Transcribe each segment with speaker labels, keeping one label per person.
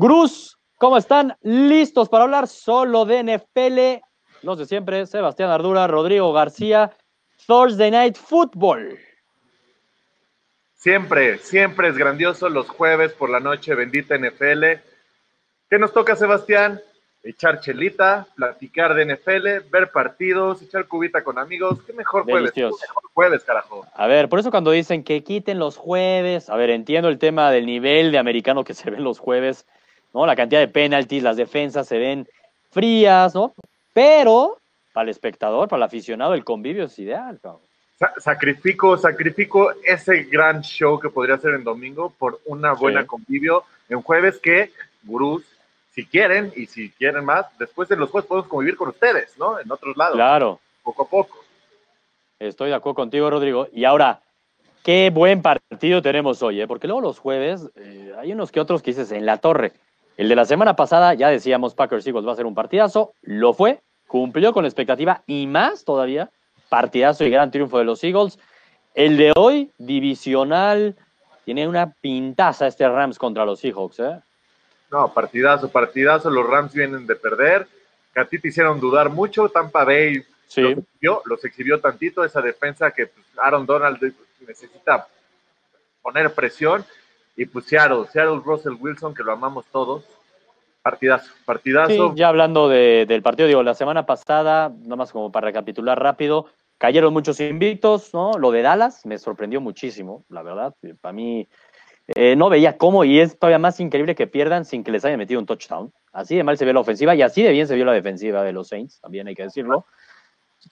Speaker 1: Gruz, ¿cómo están? ¿Listos para hablar solo de NFL? Los de siempre, Sebastián Ardura, Rodrigo García, Thursday Night Football.
Speaker 2: Siempre, siempre es grandioso los jueves por la noche, bendita NFL. ¿Qué nos toca, Sebastián? Echar chelita, platicar de NFL, ver partidos, echar cubita con amigos. ¿Qué mejor jueves? ¿Qué mejor jueves, carajo?
Speaker 1: A ver, por eso cuando dicen que quiten los jueves, a ver, entiendo el tema del nivel de americano que se ven los jueves, ¿no? La cantidad de penalties, las defensas se ven frías, ¿no? Pero para el espectador, para el aficionado, el convivio es ideal,
Speaker 2: sacrifico, sacrifico ese gran show que podría ser en domingo por una buena convivio en jueves que, gurús, si quieren y si quieren más, después de los jueves podemos convivir con ustedes, ¿no? En otros lados.
Speaker 1: Claro.
Speaker 2: Poco a poco.
Speaker 1: Estoy de acuerdo contigo, Rodrigo. Y ahora, qué buen partido tenemos hoy, ¿eh? Porque luego los jueves eh, hay unos que otros que dices en la torre. El de la semana pasada, ya decíamos, Packers Eagles va a ser un partidazo, lo fue, cumplió con la expectativa y más todavía, partidazo y gran triunfo de los Eagles. El de hoy, divisional, tiene una pintaza este Rams contra los Seahawks, ¿eh?
Speaker 2: No, partidazo, partidazo, los Rams vienen de perder, a ti te hicieron dudar mucho, Tampa Bay los, exhibió, tantito, esa defensa que pues, Aaron Donald necesita poner presión y pues Seattle, Seattle Russell Wilson, que lo amamos todos. Partidazo, partidazo.
Speaker 1: Sí, ya hablando del partido, digo, la semana pasada, nada más como para recapitular rápido, cayeron muchos invictos, ¿no? Lo de Dallas me sorprendió muchísimo, la verdad. Para mí, eh, no veía cómo, y es todavía más increíble que pierdan sin que les haya metido un touchdown. Así de mal se vio la ofensiva y así de bien se vio la defensiva de los Saints, también hay que decirlo.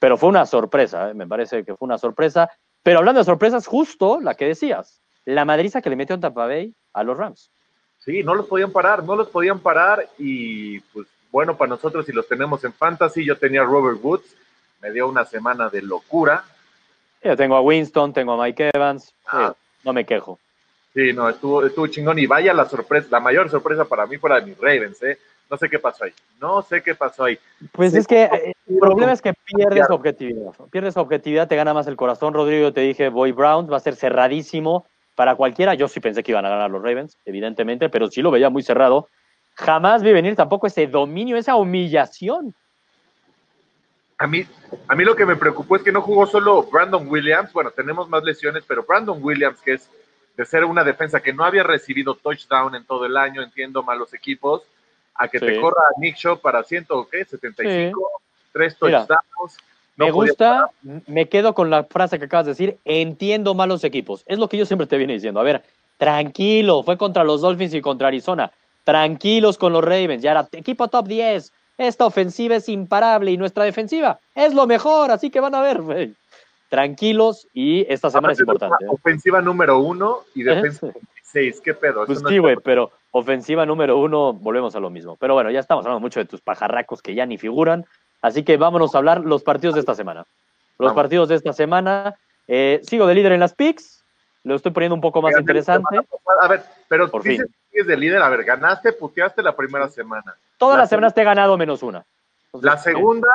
Speaker 1: Pero fue una sorpresa, ¿eh? me parece que fue una sorpresa. Pero hablando de sorpresas, justo la que decías, la madriza que le metió en Tampa Bay a los Rams.
Speaker 2: Sí, no los podían parar, no los podían parar y pues bueno, para nosotros si los tenemos en fantasy, yo tenía a Robert Woods, me dio una semana de locura.
Speaker 1: Yo tengo a Winston, tengo a Mike Evans, ah. no me quejo.
Speaker 2: Sí, no, estuvo, estuvo chingón y vaya la sorpresa, la mayor sorpresa para mí fue la de mis Ravens, ¿eh? No sé qué pasó ahí, no sé qué pasó ahí.
Speaker 1: Pues es que eh, el problema es que pierdes objetividad, pierdes objetividad, te gana más el corazón, Rodrigo, te dije, Boy Brown va a ser cerradísimo, para cualquiera. Yo sí pensé que iban a ganar los Ravens, evidentemente, pero sí lo veía muy cerrado. Jamás vi venir tampoco ese dominio, esa humillación.
Speaker 2: A mí, a mí lo que me preocupó es que no jugó solo Brandon Williams. Bueno, tenemos más lesiones, pero Brandon Williams, que es de ser una defensa que no había recibido touchdown en todo el año, entiendo malos equipos, a que te corra Nick Shaw para 100, ¿qué? 75, tres touchdowns
Speaker 1: me gusta, me quedo con la frase que acabas de decir, entiendo malos equipos. Es lo que yo siempre te viene diciendo. A ver, tranquilo, fue contra los Dolphins y contra Arizona. Tranquilos con los Ravens, ya era equipo top 10. Esta ofensiva es imparable y nuestra defensiva es lo mejor, así que van a ver, Tranquilos y esta semana es importante. ¿eh?
Speaker 2: Ofensiva número uno y defensa seis, ¿qué pedo?
Speaker 1: Pues sí, güey, pero ofensiva número uno, volvemos a lo mismo. Pero bueno, ya estamos hablando mucho de tus pajarracos que ya ni figuran. Así que vámonos a hablar los partidos de esta semana. Los partidos de esta semana. Eh, sigo de líder en las picks. Lo estoy poniendo un poco más interesante.
Speaker 2: A ver, pero Por dices que sigues de líder. A ver, ganaste, puteaste la primera semana.
Speaker 1: Todas las semanas te he ganado menos una.
Speaker 2: la segunda,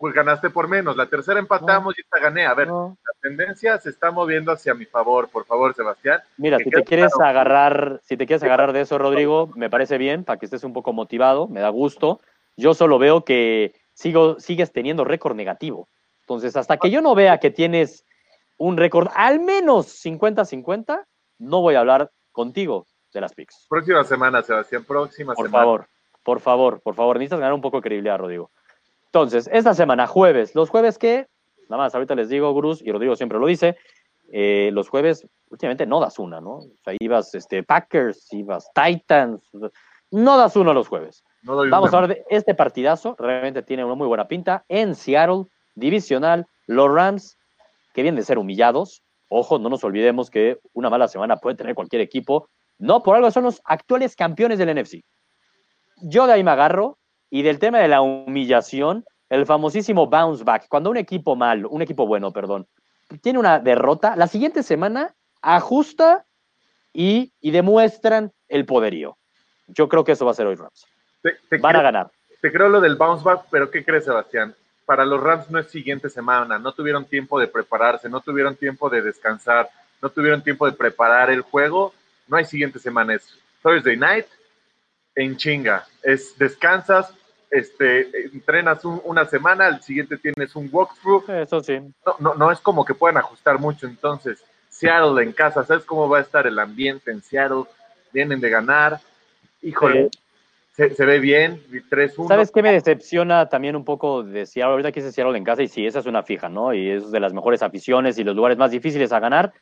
Speaker 2: pues ganaste por menos. La tercera empatamos y esta gané. A ver, la tendencia se está moviendo hacia mi favor, por favor, Sebastián.
Speaker 1: Mira, si te quieres agarrar, si te quieres agarrar de eso, Rodrigo, me parece bien, para que estés un poco motivado, me da gusto. Yo solo veo que sigo, sigues teniendo récord negativo. Entonces, hasta que yo no vea que tienes un récord al menos 50-50, no voy a hablar contigo de las picks.
Speaker 2: Próxima semana, Sebastián, próxima
Speaker 1: por
Speaker 2: semana.
Speaker 1: Por favor, por favor, por favor, necesitas ganar un poco de credibilidad, Rodrigo. Entonces, esta semana, jueves, los jueves que, nada más, ahorita les digo, Bruce, y Rodrigo siempre lo dice, eh, los jueves, últimamente no das una, ¿no? O sea, ibas este, Packers, ibas Titans, no das uno los jueves. Vamos a hablar de este partidazo, realmente tiene una muy buena pinta. En Seattle, divisional, los Rams, que vienen de ser humillados. Ojo, no nos olvidemos que una mala semana puede tener cualquier equipo. No, por algo son los actuales campeones del NFC. Yo de ahí me agarro y del tema de la humillación, el famosísimo bounce back. Cuando un equipo malo, un equipo bueno, perdón, tiene una derrota, la siguiente semana ajusta y, y demuestran el poderío. Yo creo que eso va a ser hoy Rams. Te, Van a ganar.
Speaker 2: Te creo lo del bounce back, pero ¿qué crees, Sebastián? Para los Rams no es siguiente semana, no tuvieron tiempo de prepararse, no tuvieron tiempo de descansar, no tuvieron tiempo de preparar el juego, no hay siguiente semana, es Thursday night, en chinga. Es descansas, este, entrenas una semana, al siguiente tienes un walkthrough.
Speaker 1: Eso sí.
Speaker 2: No, no, no es como que puedan ajustar mucho. Entonces, Seattle en casa, ¿sabes cómo va a estar el ambiente en Seattle? Vienen de ganar. Híjole, se, ve bien, 3-1.
Speaker 1: ¿Sabes qué me decepciona también un poco de Seattle? Ahorita quise Seattle en casa y sí, esa es una fija, ¿no? Y es de las mejores aficiones y los lugares más difíciles a ganar.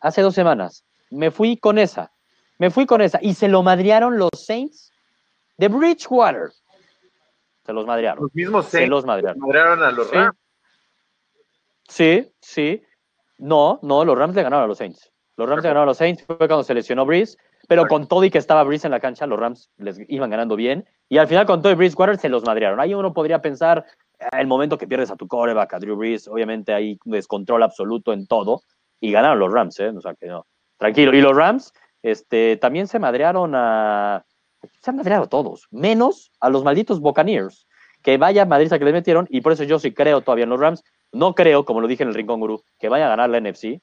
Speaker 1: Hace dos semanas me fui con esa, me fui con esa y se lo madrearon los Saints de Bridgewater. Se los madrearon.
Speaker 2: Los mismos
Speaker 1: Saints se los madrearon.
Speaker 2: madrearon a los Rams.
Speaker 1: Sí, sí. No, no, los Rams le ganaron a los Saints. Los Rams le ganaron a los Saints, fue cuando se lesionó Breeze, pero con todo y que estaba Breeze en la cancha, los Rams les iban ganando bien. Y al final, con todo y Breeze Water, se los madrearon. Ahí uno podría pensar, ah, el momento que pierdes a tu coreback, a Drew Brees, obviamente hay descontrol absoluto en todo. Y ganaron los Rams, ¿eh? O sea que no. Tranquilo. Y los Rams este, también se madrearon a. Se han madreado todos, menos a los malditos Buccaneers. Que vaya madriza que les metieron, y por eso yo sí creo todavía en los Rams. No creo, como lo dije en el Rincón Guru, que vaya a ganar la NFC.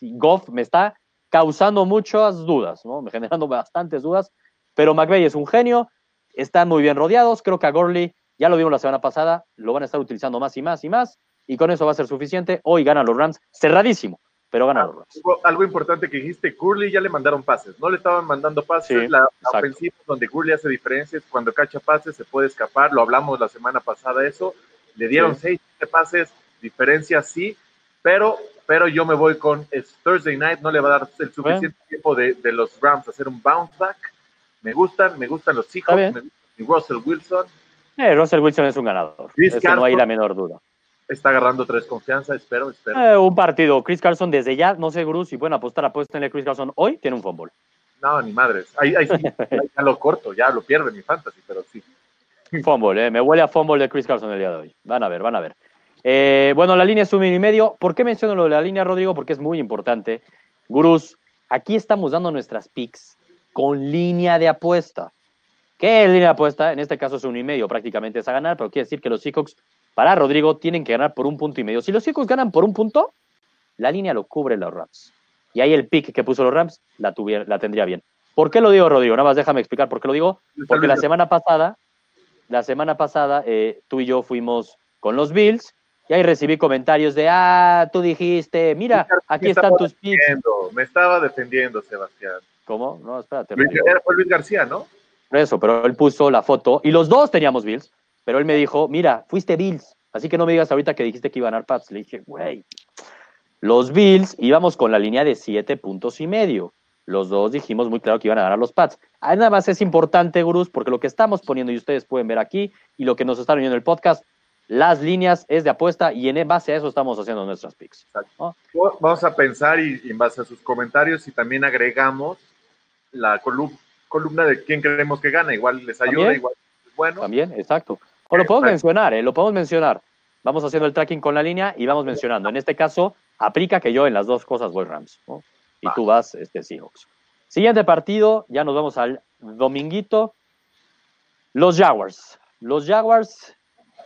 Speaker 1: Goff me está causando muchas dudas, ¿no? Generando bastantes dudas, pero McVeigh es un genio, están muy bien rodeados, creo que a Gorley, ya lo vimos la semana pasada, lo van a estar utilizando más y más y más, y con eso va a ser suficiente. Hoy ganan los Rams, cerradísimo, pero ganan los Rams.
Speaker 2: Algo importante que dijiste, Curly ya le mandaron pases, no le estaban mandando pases, la, ofensiva donde Curly hace diferencias, cuando cacha pases se puede escapar, lo hablamos la semana pasada eso, le dieron seis pases, diferencias sí, pero, pero yo me voy con es Thursday night, no le va a dar el suficiente tiempo de, de, los Rams hacer un bounce back. Me gustan, me gustan los Seahawks, me gusta Russell Wilson.
Speaker 1: Eh, Russell Wilson es un ganador, Eso no hay la menor duda.
Speaker 2: Está agarrando tres confianza, espero, espero.
Speaker 1: Eh, un partido, Chris Carson desde ya, no sé, Bruce, si pueden apostar, apuesten a Chris Carson hoy, tiene un fútbol.
Speaker 2: No, ni madres. Ahí, ahí sí, ya lo corto, ya lo pierde mi fantasy, pero sí.
Speaker 1: Fumble, eh, me huele a fumble de Chris Carson el día de hoy. Van a ver, van a ver. Eh, bueno, la línea es un mil y medio. ¿Por qué menciono lo de la línea, Rodrigo? Porque es muy importante. Gurús, aquí estamos dando nuestras picks con línea de apuesta. ¿Qué es línea de apuesta? En este caso es un y medio, prácticamente es a ganar, pero quiere decir que los Seahawks, para Rodrigo, tienen que ganar por un punto y medio. Si los Seahawks ganan por un punto, la línea lo cubre los Rams. Y ahí el pick que puso los Rams la, la tendría bien. ¿Por qué lo digo, Rodrigo? Nada más déjame explicar por qué lo digo. Porque la semana pasada, la semana pasada, eh, tú y yo fuimos con los Bills y ahí recibí comentarios de, ah, tú dijiste, mira, aquí están tus picks.
Speaker 2: Me estaba defendiendo, Sebastián.
Speaker 1: ¿Cómo? No, espérate.
Speaker 2: fue Luis García, ¿no?
Speaker 1: Eso, pero él puso la foto y los dos teníamos Bills, pero él me dijo, mira, fuiste Bills, así que no me digas ahorita que dijiste que iban a ganar Pats. Le dije, güey, los Bills íbamos con la línea de siete puntos y medio. Los dos dijimos muy claro que iban a ganar los Pats. Ahí nada más es importante, Gurús, porque lo que estamos poniendo y ustedes pueden ver aquí y lo que nos están viendo en el podcast las líneas es de apuesta y en base a eso estamos haciendo nuestras picks.
Speaker 2: Vamos a pensar y, en base a sus comentarios y también agregamos la columna de quién creemos que gana. Igual les ayuda, igual bueno.
Speaker 1: También, exacto. O lo podemos mencionar, ¿eh? lo podemos mencionar. Vamos haciendo el tracking con la línea y vamos mencionando. En este caso, aplica que yo en las dos cosas voy Rams. Y tú vas este, Seahawks. Siguiente partido, ya nos vamos al dominguito. Los Jaguars. Los Jaguars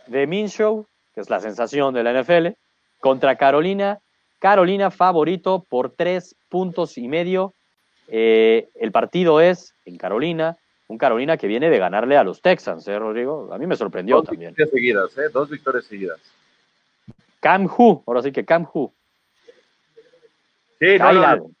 Speaker 1: de Minshew, que es la sensación de la NFL, contra Carolina. Carolina favorito por tres puntos y medio. Eh, el partido es en Carolina, un Carolina que viene de ganarle a los Texans, ¿eh, Rodrigo? A mí me sorprendió
Speaker 2: Dos
Speaker 1: también.
Speaker 2: Victorias seguidas, ¿eh? Dos victorias seguidas.
Speaker 1: Cam Hu, ahora sí que Cam Hu.
Speaker 2: Sí, no,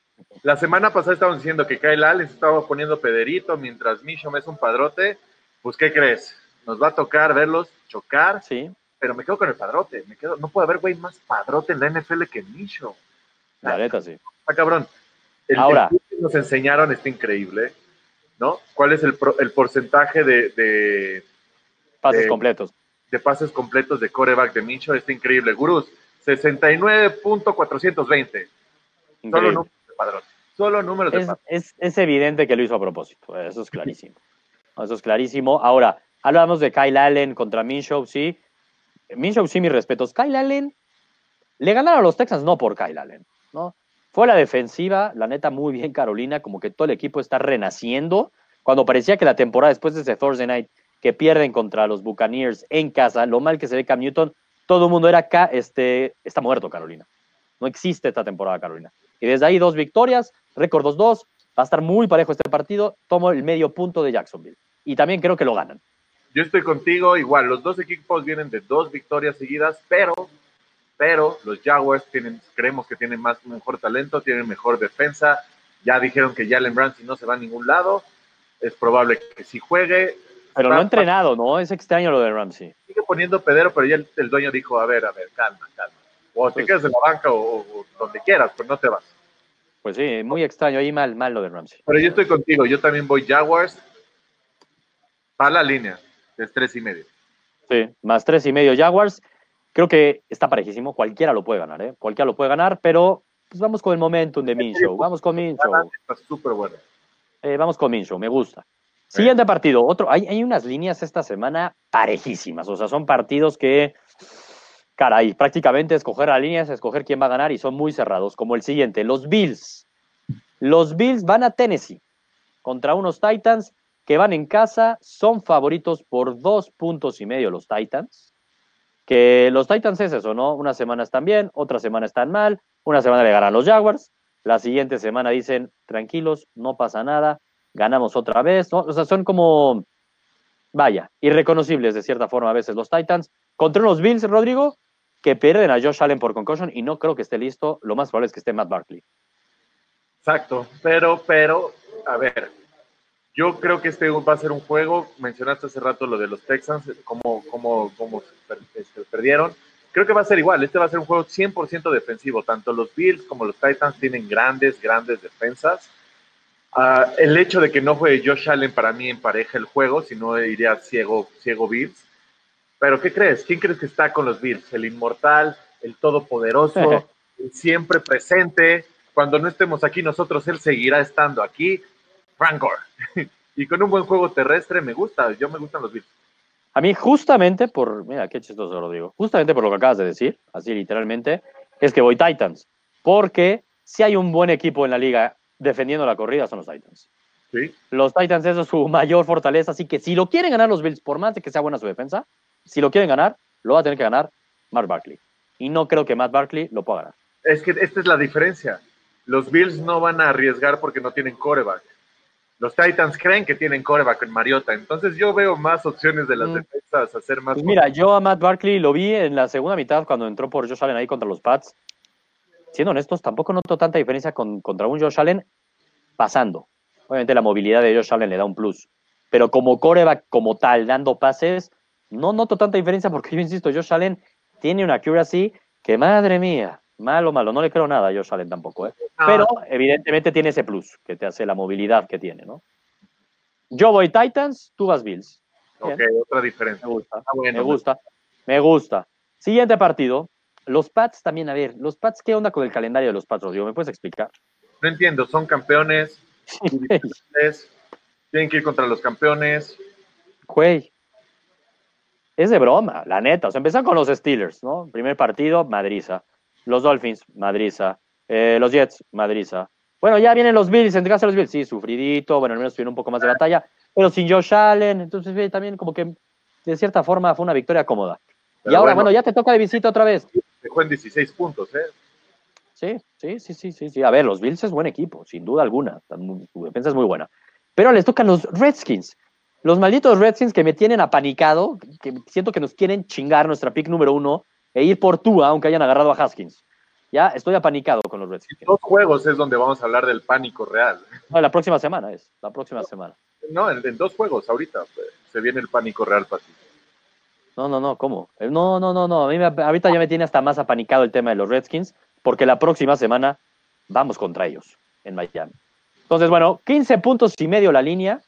Speaker 2: La semana pasada estábamos diciendo que Kyle Allen se estaba poniendo pederito mientras Minshew es un padrote. Pues, ¿qué crees? Nos va a tocar verlos chocar.
Speaker 1: Sí.
Speaker 2: Pero me quedo con el padrote. Me quedo, no puede haber güey más padrote en la NFL que Micho.
Speaker 1: La neta, sí.
Speaker 2: Ah, cabrón. El
Speaker 1: Ahora.
Speaker 2: que nos enseñaron está increíble. ¿No? ¿Cuál es el, el porcentaje de, de
Speaker 1: pases completos?
Speaker 2: De pases completos de coreback de Micho. Está increíble. Gurús, 69.420. Solo números de padrote. Solo números
Speaker 1: es,
Speaker 2: de.
Speaker 1: Es, es evidente que lo hizo a propósito. Eso es clarísimo. Eso es clarísimo. Ahora, Hablamos de Kyle Allen contra Minshew, sí. Minshew, sí, mis respetos. Kyle Allen le ganaron a los Texans no por Kyle Allen, ¿no? Fue la defensiva, la neta, muy bien Carolina, como que todo el equipo está renaciendo. Cuando parecía que la temporada después de ese Thursday night que pierden contra los Buccaneers en casa, lo mal que se ve Cam Newton, todo el mundo era acá, este, está muerto Carolina. No existe esta temporada Carolina. Y desde ahí dos victorias, récord 2-2, va a estar muy parejo este partido, tomo el medio punto de Jacksonville. y también creo que lo ganan.
Speaker 2: Yo estoy contigo, igual, los dos equipos vienen de dos victorias seguidas, pero, pero los Jaguars tienen, creemos que tienen más, mejor talento, tienen mejor defensa, ya dijeron que Jalen Ramsey no se va a ningún lado, es probable que si juegue.
Speaker 1: Pero no ha entrenado, ¿no? Es extraño lo de Ramsey.
Speaker 2: Sigue poniendo pedero, pero ya el, dueño dijo, a ver, a ver, calma, calma. O te pues quedas en la banca o, donde quieras, pues no te vas.
Speaker 1: Pues sí, muy extraño, ahí mal, mal lo de Ramsey.
Speaker 2: Pero yo estoy contigo, yo también voy Jaguars para la línea, es tres y medio.
Speaker 1: Sí, más tres y medio Jaguars. Creo que está parejísimo, cualquiera lo puede ganar, ¿eh? Cualquiera lo puede ganar, pero pues vamos con el momentum de Minshew, vamos con Minshew.
Speaker 2: Está súper bueno.
Speaker 1: Eh, vamos con Minshew, me gusta. Siguiente partido, otro, hay, hay unas líneas esta semana parejísimas, o sea, son partidos que, caray, prácticamente escoger la línea es escoger quién va a ganar y son muy cerrados, como el siguiente, los Bills. Los Bills van a Tennessee contra unos Titans que van en casa, son favoritos por dos puntos y medio los Titans. Que los Titans es eso, ¿no? Una semana están bien, otra semana están mal, una semana le ganan los Jaguars, la siguiente semana dicen, tranquilos, no pasa nada, ganamos otra vez, ¿no? O sea, son como, vaya, irreconocibles de cierta forma a veces los Titans. Contra unos Bills, Rodrigo, que pierden a Josh Allen por concussion y no creo que esté listo. Lo más probable es que esté Matt Barkley.
Speaker 2: Exacto, pero, pero, a ver, yo creo que este va a ser un juego. Mencionaste hace rato lo de los Texans, cómo, cómo, cómo este, perdieron. Creo que va a ser igual. Este va a ser un juego 100% defensivo. Tanto los Bills como los Titans tienen grandes, grandes defensas. Ah, el hecho de que no juegue Josh Allen para mí empareja el juego, si no iría ciego, ciego Bills. Pero ¿qué crees? ¿Quién crees que está con los Bills? El inmortal, el todopoderoso, el siempre presente. Cuando no estemos aquí nosotros, él seguirá estando aquí. Frank y con un buen juego terrestre me gusta. Yo me gustan los Bills.
Speaker 1: A mí justamente por, mira, qué chistoso lo digo, justamente por lo que acabas de decir, así literalmente, es que voy Titans. Porque si hay un buen equipo en la liga defendiendo la corrida son los Titans.
Speaker 2: ¿Sí?
Speaker 1: Los Titans, eso es su mayor fortaleza. Así que si lo quieren ganar los Bills, por más de que sea buena su defensa, si lo quieren ganar, lo va a tener que ganar Matt Barkley. Y no creo que Matt Barkley lo pueda ganar.
Speaker 2: Es que esta es la diferencia. Los Bills no van a arriesgar porque no tienen coreback. Los Titans creen que tienen coreback en Mariota. Entonces yo veo más opciones de las mm. defensas, hacer más.
Speaker 1: Pues mira, yo a Matt Barkley lo vi en la segunda mitad cuando entró por Josh Allen ahí contra los Pats. Siendo honestos, tampoco noto tanta diferencia con, contra un Josh Allen pasando. Obviamente la movilidad de Josh Allen le da un plus. Pero como coreback, como tal, dando pases, no noto tanta diferencia porque yo insisto, Josh Allen tiene una accuracy que, madre mía, malo, malo. No le creo nada a Josh Allen tampoco, ¿eh? Ah. Pero evidentemente tiene ese plus que te hace la movilidad que tiene, ¿no? Yo voy Titans, tú vas Bills.
Speaker 2: Ok, otra diferencia.
Speaker 1: Me gusta, me gusta, me gusta. Siguiente partido. Los Pats también, a ver, los Pats, ¿qué onda con el calendario de los Pats, Rodrigo? ¿Me puedes explicar?
Speaker 2: No entiendo, son campeones, tienen que ir contra los campeones.
Speaker 1: Güey, es de broma, la neta. O sea, con los Steelers, ¿no? Primer partido, Madriza. Los Dolphins, Madriza. Eh, los Jets, Madriza. Bueno, ya vienen los Bills, en los Bills, sí, sufridito, bueno, al menos tuvieron un poco más de batalla, pero sin Josh Allen, entonces también como que de cierta forma fue una victoria cómoda. y ahora, bueno, ya te toca de visita otra vez.
Speaker 2: Dejó en 16 puntos, ¿eh?
Speaker 1: Sí, sí, sí, sí, sí, sí. A ver, los Bills es buen equipo, sin duda alguna. Su defensa es muy buena. Pero les tocan los Redskins. Los malditos Redskins que me tienen apanicado, que siento que nos quieren chingar nuestra pick número uno e ir por tú, aunque hayan agarrado a Haskins. Ya estoy apanicado con los Redskins.
Speaker 2: dos juegos es donde vamos a hablar del pánico real.
Speaker 1: No, la próxima semana es, la próxima semana.
Speaker 2: No, en, dos juegos ahorita pues, se viene el pánico real para ti.
Speaker 1: No, no, no, ¿cómo? No, no, no, no. A mí ahorita ya me tiene hasta más apanicado el tema de los Redskins porque la próxima semana vamos contra ellos en Miami. Entonces, bueno, 15 puntos y medio la línea.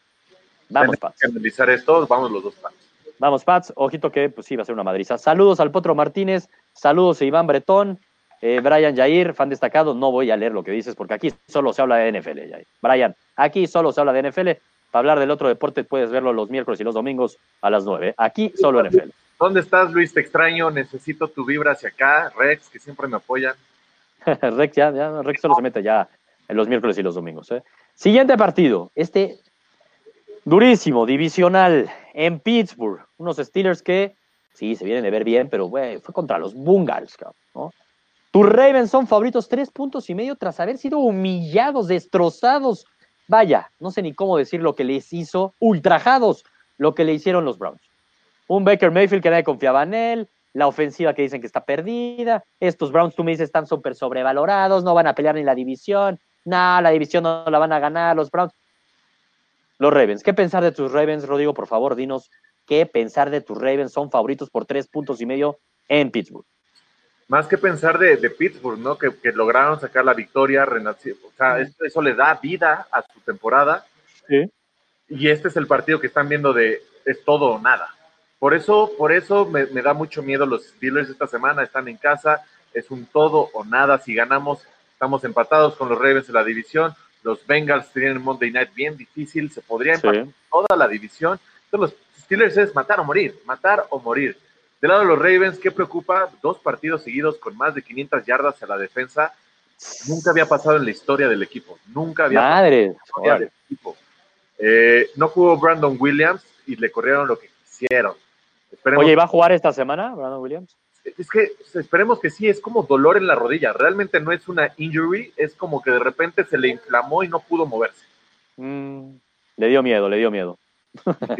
Speaker 1: Vamos.
Speaker 2: Que analizar esto, vamos los dos Pats.
Speaker 1: Vamos, Pats. Ojito que pues sí va a ser una madriza. Saludos al Potro Martínez, saludos a Iván Bretón, eh, Brian Jair, fan destacado. No voy a leer lo que dices porque aquí solo se habla de NFL, Jair. Brian, aquí solo se habla de NFL. Para hablar del otro deporte puedes verlo los miércoles y los domingos a las 9. Aquí solo NFL.
Speaker 2: ¿Dónde estás, Luis? Te extraño. Necesito tu vibra hacia acá. Rex, que siempre me apoyan.
Speaker 1: Rex ya, ya, Rex solo se mete ya en los miércoles y los domingos. ¿eh? Siguiente partido, este durísimo, divisional, en Pittsburgh. Unos Steelers que, sí, se vienen de ver bien, pero fue contra los Bungals, ¿no? Tus Ravens son favoritos tres puntos y medio tras haber sido humillados, destrozados vaya, no sé ni cómo decir lo que les hizo, ultrajados, lo que le hicieron los Browns. Un Baker Mayfield que nadie confiaba en él, la ofensiva que dicen que está perdida, estos Browns tú me dices están súper sobrevalorados, no van a pelear ni la división, nada, la división no la van a ganar los Browns. Los Ravens, ¿qué pensar de tus Ravens, Rodrigo? Por favor, dinos qué pensar de tus Ravens, son favoritos por tres puntos y medio en Pittsburgh.
Speaker 2: Más que pensar de, Pittsburgh, ¿no? Que, lograron sacar la victoria, o sea, eso, le da vida a su temporada. Sí. Y este es el partido que están viendo de es todo o nada. Por eso, por eso me, da mucho miedo los Steelers esta semana, están en casa, es un todo o nada. Si ganamos, estamos empatados con los Ravens en la división. Los Bengals tienen un Monday Night bien difícil, se podría empatar toda la división. Entonces, los Steelers es matar o morir, matar o morir. Del lado de los Ravens, ¿qué preocupa? Dos partidos seguidos con más de 500 yardas a la defensa. Nunca había pasado en la historia del equipo. Nunca había
Speaker 1: Madre,
Speaker 2: pasado en equipo. Eh, no jugó Brandon Williams y le corrieron lo que quisieron.
Speaker 1: Oye, ¿y va a jugar esta semana Brandon Williams?
Speaker 2: Es que esperemos que sí, es como dolor en la rodilla. Realmente no es una injury, es como que de repente se le inflamó y no pudo moverse.
Speaker 1: Mm, le dio miedo, le dio miedo.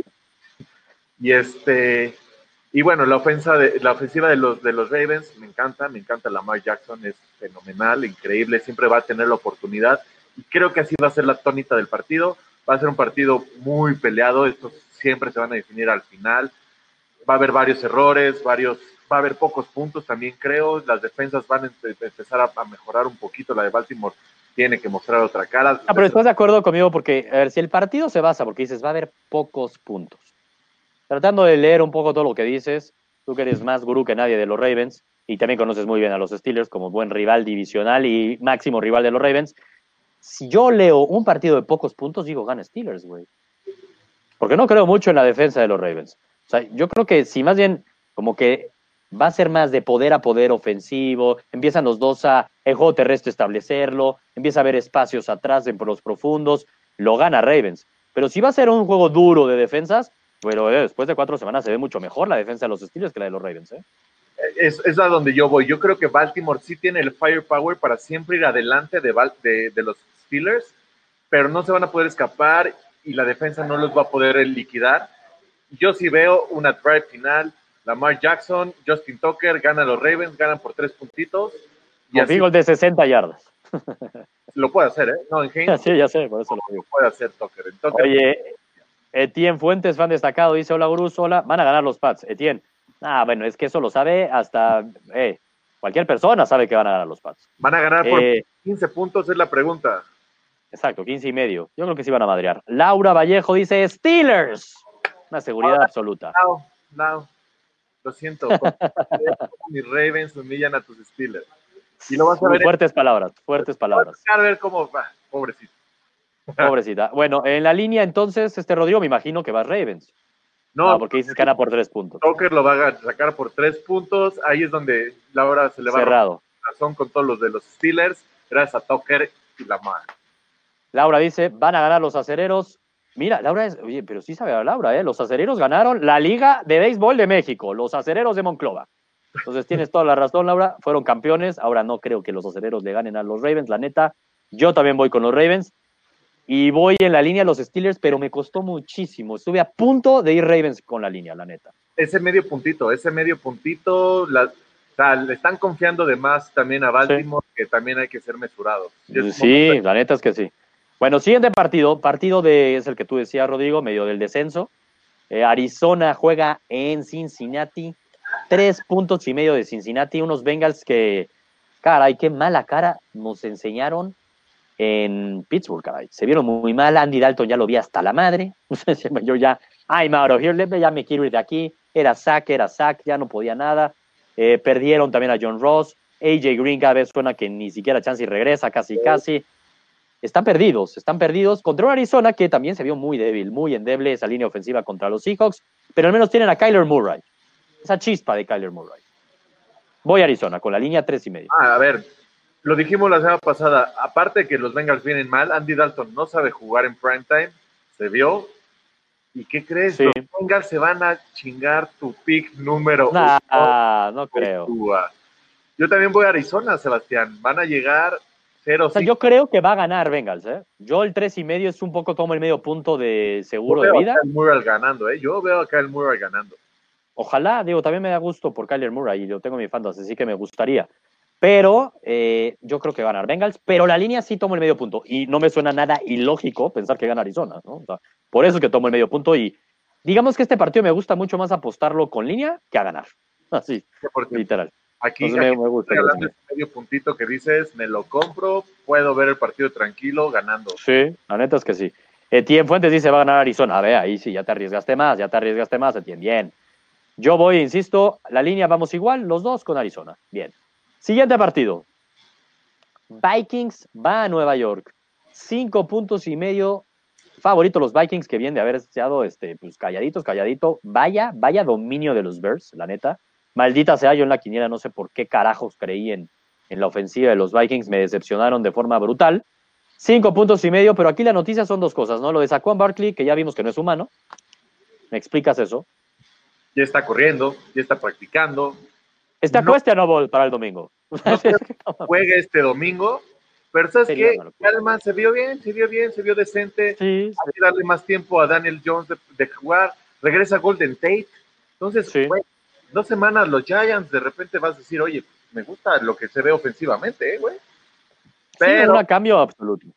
Speaker 2: y este, y bueno, la ofensa de, la ofensiva de los de los Ravens me encanta, me encanta Lamar Jackson, es fenomenal, increíble, siempre va a tener la oportunidad. Y creo que así va a ser la tónica del partido. Va a ser un partido muy peleado, estos siempre se van a definir al final va a haber varios errores, varios, va a haber pocos puntos también creo, las defensas van a empezar a, mejorar un poquito, la de Baltimore tiene que mostrar otra cara.
Speaker 1: Ah, pero estás de acuerdo conmigo porque, a ver, si el partido se basa, porque dices, va a haber pocos puntos, tratando de leer un poco todo lo que dices, tú que eres más gurú que nadie de los Ravens y también conoces muy bien a los Steelers como buen rival divisional y máximo rival de los Ravens, si yo leo un partido de pocos puntos, digo, gana Steelers, güey. Porque no creo mucho en la defensa de los Ravens. O sea, yo creo que si más bien como que va a ser más de poder a poder ofensivo, empiezan los dos a el terrestre establecerlo, empieza a haber espacios atrás en los profundos, lo gana Ravens. Pero si va a ser un juego duro de defensas, pero eh, después de cuatro semanas se ve mucho mejor la defensa de los Steelers que la de los Ravens. ¿eh?
Speaker 2: Es, a donde yo voy. Yo creo que Baltimore sí tiene el firepower para siempre ir adelante de, de, de los Steelers, pero no se van a poder escapar y la defensa no los va a poder liquidar yo sí veo una drive final. Lamar Jackson, Justin Tucker, ganan los Ravens, ganan por tres puntitos.
Speaker 1: Y así, de 60 yardas.
Speaker 2: Lo puede hacer, ¿eh? No, en
Speaker 1: Sí, ya sé, por eso lo.
Speaker 2: Puede hacer Tucker.
Speaker 1: Oye, Etienne Fuentes, fan destacado, dice: Hola, Gurús, hola. Van a ganar los Pats. Etienne. Ah, bueno, es que eso lo sabe hasta. Eh, cualquier persona sabe que van a ganar los Pats.
Speaker 2: Van a ganar por 15 eh, puntos, es la pregunta.
Speaker 1: Exacto, 15 y medio. Yo creo que sí van a madrear. Laura Vallejo dice: Steelers. Una seguridad absoluta.
Speaker 2: No, no. Lo siento. Mis Ravens humillan a tus Steelers.
Speaker 1: Y lo vas a ver fuertes palabras, fuertes palabras.
Speaker 2: A ver cómo va, pobrecito.
Speaker 1: Pobrecita. Bueno, en la línea entonces, este Rodrigo, me imagino que va Ravens. No, ah, porque dices que gana por tres puntos.
Speaker 2: Tucker lo va a sacar por tres puntos. Ahí es donde Laura se le va
Speaker 1: Cerrado.
Speaker 2: a razón con todos los de los Steelers, gracias a Tucker y Lamar.
Speaker 1: Laura dice, van a ganar los acereros Mira, Laura es, oye, pero sí sabe a Laura, ¿eh? Los acereros ganaron la Liga de Béisbol de México, los acereros de Monclova. Entonces tienes toda la razón, Laura, fueron campeones. Ahora no creo que los acereros le ganen a los Ravens, la neta. Yo también voy con los Ravens y voy en la línea de los Steelers, pero me costó muchísimo. Estuve a punto de ir Ravens con la línea, la neta.
Speaker 2: Ese medio puntito, ese medio puntito, la, o sea, le están confiando de más también a Baltimore, que también hay que ser mesurados.
Speaker 1: Sí, la neta es que sí. Bueno, siguiente partido, partido de, es el que tú decías, Rodrigo, medio del descenso. Eh, Arizona juega en Cincinnati, tres puntos y medio de Cincinnati, unos Bengals que, caray, qué mala cara nos enseñaron en Pittsburgh, caray. Se vieron muy mal, Andy Dalton ya lo vi hasta la madre. Yo ya, I'm out of here, ya me quiero ir de aquí. Era sack, era sack, ya no podía nada. Eh, perdieron también a John Ross. AJ Green cada vez suena que ni siquiera chance y regresa, casi, casi están perdidos, están perdidos contra un Arizona que también se vio muy débil, muy endeble esa línea ofensiva contra los Seahawks, pero al menos tienen a Kyler Murray, esa chispa de Kyler Murray. Voy a Arizona con la línea tres y medio.
Speaker 2: Ah, a ver, lo dijimos la semana pasada, aparte de que los Bengals vienen mal, Andy Dalton no sabe jugar en primetime, se vio. ¿Y qué crees? Los Bengals se van a chingar tu pick número
Speaker 1: uno. no creo.
Speaker 2: Yo también voy a Arizona, Sebastián. Van a llegar 0
Speaker 1: O sea, yo creo que va a ganar Bengals, ¿eh? Yo el tres y medio es un poco como el medio punto de seguro de vida.
Speaker 2: Yo veo a Kyle Murray ganando, ¿eh? Yo veo a Kyle Murray ganando.
Speaker 1: Ojalá, digo, también me da gusto por Kyler Murray y yo tengo mi fantasy, así que me gustaría. Pero eh, yo creo que va a ganar Bengals, pero la línea sí tomo el medio punto y no me suena nada ilógico pensar que gana Arizona, ¿no? O sea, por eso es que tomo el medio punto y digamos que este partido me gusta mucho más apostarlo con línea que a ganar. Así, literal.
Speaker 2: Aquí, aquí me, gusta, estoy hablando de medio puntito que dices, me lo compro, puedo ver el partido tranquilo ganando.
Speaker 1: Sí, la neta es que sí. Etienne Fuentes dice va a ganar Arizona. A ver, ahí sí, ya te arriesgaste más, ya te arriesgaste más, Etienne. Bien. Yo voy, insisto, la línea vamos igual, los dos con Arizona. Bien. Siguiente partido. Vikings va a Nueva York. Cinco puntos y medio. Favorito los Vikings que vienen de haber estado este, pues, calladitos, calladito. Vaya, vaya dominio de los Bears, la neta. Maldita sea, yo en la quiniela no sé por qué carajos creí en, en la ofensiva de los Vikings. Me decepcionaron de forma brutal. Cinco puntos y medio, pero aquí la noticia son dos cosas, ¿no? Lo de Saquon Barkley, que ya vimos que no es humano. ¿Me explicas eso?
Speaker 2: Ya está corriendo, ya está practicando.
Speaker 1: ¿Está no, cuestionable para el domingo?
Speaker 2: No juegue este domingo, pero ¿sabes qué? Además, se vio bien, se vio bien, se vio decente.
Speaker 1: Sí,
Speaker 2: Hay que darle más tiempo a Daniel Jones de, de jugar. Regresa Golden Tate. Entonces,
Speaker 1: Sí.
Speaker 2: Dos semanas los Giants, de repente vas a decir, oye, me gusta lo que se ve ofensivamente, ¿eh, güey.
Speaker 1: Pero,
Speaker 2: Pero,
Speaker 1: un cambio absoluto.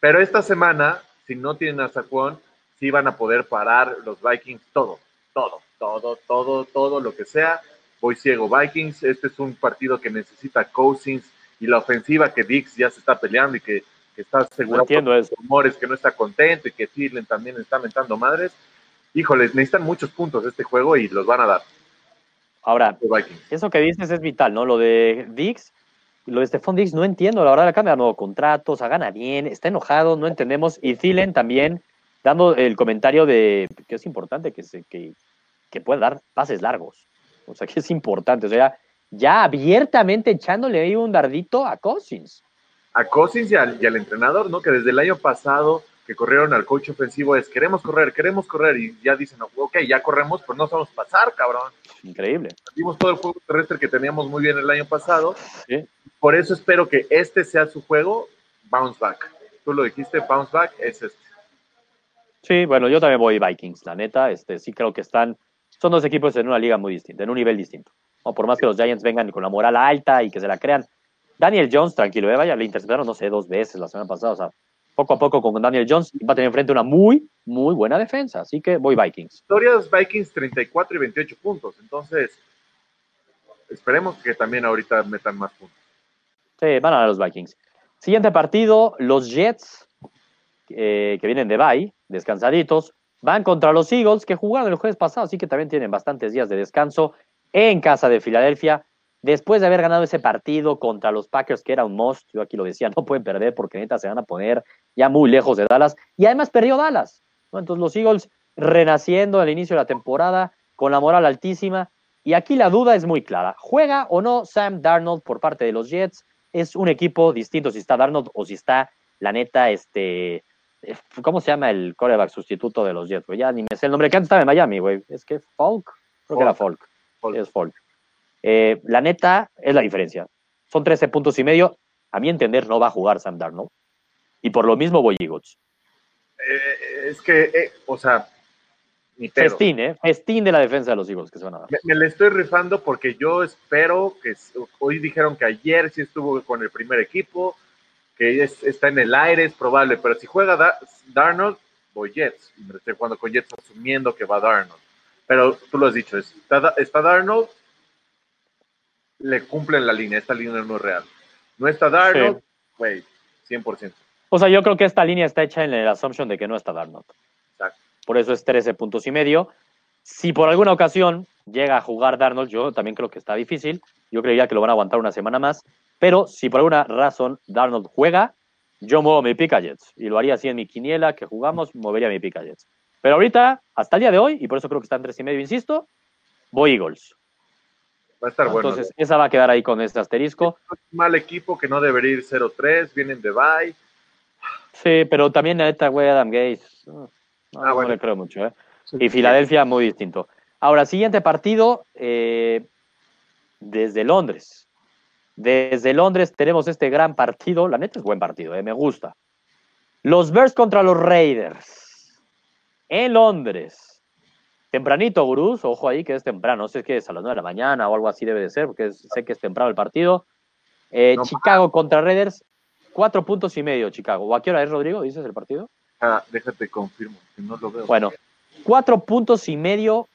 Speaker 2: pero esta semana, si no tienen a Saquon, sí van a poder parar los Vikings todo, todo, todo, todo, todo lo que sea. Voy ciego Vikings. Este es un partido que necesita Cousins y la ofensiva que Dix ya se está peleando y que, que está
Speaker 1: No entiendo eso.
Speaker 2: rumores que no está contento y que Thielen también está mentando madres. Híjoles, necesitan muchos puntos este juego y los van a dar
Speaker 1: Ahora, eso que dices es vital, ¿no? Lo de Dix, lo de Stephon Dix, no entiendo. La verdad, le cambia nuevo contrato, o sea, gana bien, está enojado, no entendemos. Y Thielen también dando el comentario de que es importante que, se, que, que pueda dar pases largos. O sea, que es importante. O sea, ya abiertamente echándole ahí un dardito a Cousins.
Speaker 2: A Cousins y al, y al entrenador, ¿no? Que desde el año pasado que corrieron al coach ofensivo es queremos correr, queremos correr y ya dicen, ok, ya corremos, pero no sabemos pasar, cabrón.
Speaker 1: Increíble.
Speaker 2: Vimos todo el juego terrestre que teníamos muy bien el año pasado.
Speaker 1: Sí.
Speaker 2: Por eso espero que este sea su juego, bounce back. Tú lo dijiste, bounce back es este.
Speaker 1: Sí, bueno, yo también voy Vikings, la neta. Este, sí creo que están, son dos equipos en una liga muy distinta, en un nivel distinto. ¿no? Por más que los Giants vengan con la moral alta y que se la crean. Daniel Jones, tranquilo, eh, vaya, le interceptaron, no sé, dos veces la semana pasada. O sea, poco a poco con Daniel Jones va a tener enfrente una muy, muy buena defensa. Así que voy Vikings.
Speaker 2: Historias Vikings 34 y 28 puntos. Entonces, esperemos que también ahorita metan más puntos.
Speaker 1: Sí, van a ganar los Vikings. Siguiente partido, los Jets, eh, que vienen de bye, descansaditos, van contra los Eagles, que jugaron el jueves pasado, así que también tienen bastantes días de descanso en casa de Filadelfia. Después de haber ganado ese partido contra los Packers, que era un must, yo aquí lo decía, no pueden perder porque neta se van a poner ya muy lejos de Dallas. Y además perdió Dallas. ¿no? Entonces los Eagles renaciendo al inicio de la temporada con la moral altísima. Y aquí la duda es muy clara. ¿Juega o no Sam Darnold por parte de los Jets? Es un equipo distinto si está Darnold o si está, la neta, este... ¿Cómo se llama el coreback sustituto de los Jets? Ya ni me sé el nombre, que antes estaba en Miami, güey. Es que Falk, creo que era. Es Falk. Eh, la neta es la diferencia. Son 13 puntos y medio. A mi entender, no va a jugar Sam Darnold. Y por lo mismo voy Eagles.
Speaker 2: Eh, es que, eh, o sea, ni pedo.
Speaker 1: Festín, ¿eh? Festín de la defensa de los Eagles que se van a dar.
Speaker 2: Me, me le estoy rifando porque yo espero que hoy dijeron que ayer sí estuvo con el primer equipo, que es- está en el aire, es probable, pero si juega Da- Darnold, voy Jets. Y me estoy jugando con Jets asumiendo que va Darnold. Pero tú lo has dicho, está, está Darnold, le cumplen la línea, esta línea no es real. No está Darnold, güey, 100%.
Speaker 1: O sea, yo creo que esta línea está hecha en el assumption de que no está Darnold.
Speaker 2: Exacto.
Speaker 1: Por eso es 13 puntos y medio. Si por alguna ocasión llega a jugar Darnold, yo también creo que está difícil. Yo creía que lo van a aguantar una semana más. Pero si por alguna razón Darnold juega, yo muevo mi pick a Jets. Y lo haría así en mi quiniela que jugamos, movería mi pick a Jets. Pero ahorita, hasta el día de hoy, y por eso creo que está en 3 y medio, insisto, voy Eagles.
Speaker 2: Va a estar bueno.
Speaker 1: Entonces, esa va a quedar ahí con este asterisco.
Speaker 2: mal equipo que no debería ir 0-3, vienen de bye.
Speaker 1: Sí, pero también la neta, güey, Adam Gates. No,
Speaker 2: Ah,
Speaker 1: no
Speaker 2: bueno.
Speaker 1: le creo mucho, ¿eh? Y Filadelfia muy distinto. Ahora, siguiente partido eh, desde Londres. Desde Londres tenemos este gran partido. La neta es buen partido, eh, me gusta. Los Bears contra los Raiders. En Londres. Tempranito, Gurús. Ojo ahí que es temprano. No sé si es a las 9 de la mañana o algo así debe de ser, porque sé que es temprano el partido. Eh, Chicago contra Raiders. Cuatro puntos y medio, Chicago. ¿O a qué hora es, Rodrigo? ¿Dices el partido?
Speaker 2: Ah, déjate confirmo, que no lo veo.
Speaker 1: Bueno, cuatro puntos y medio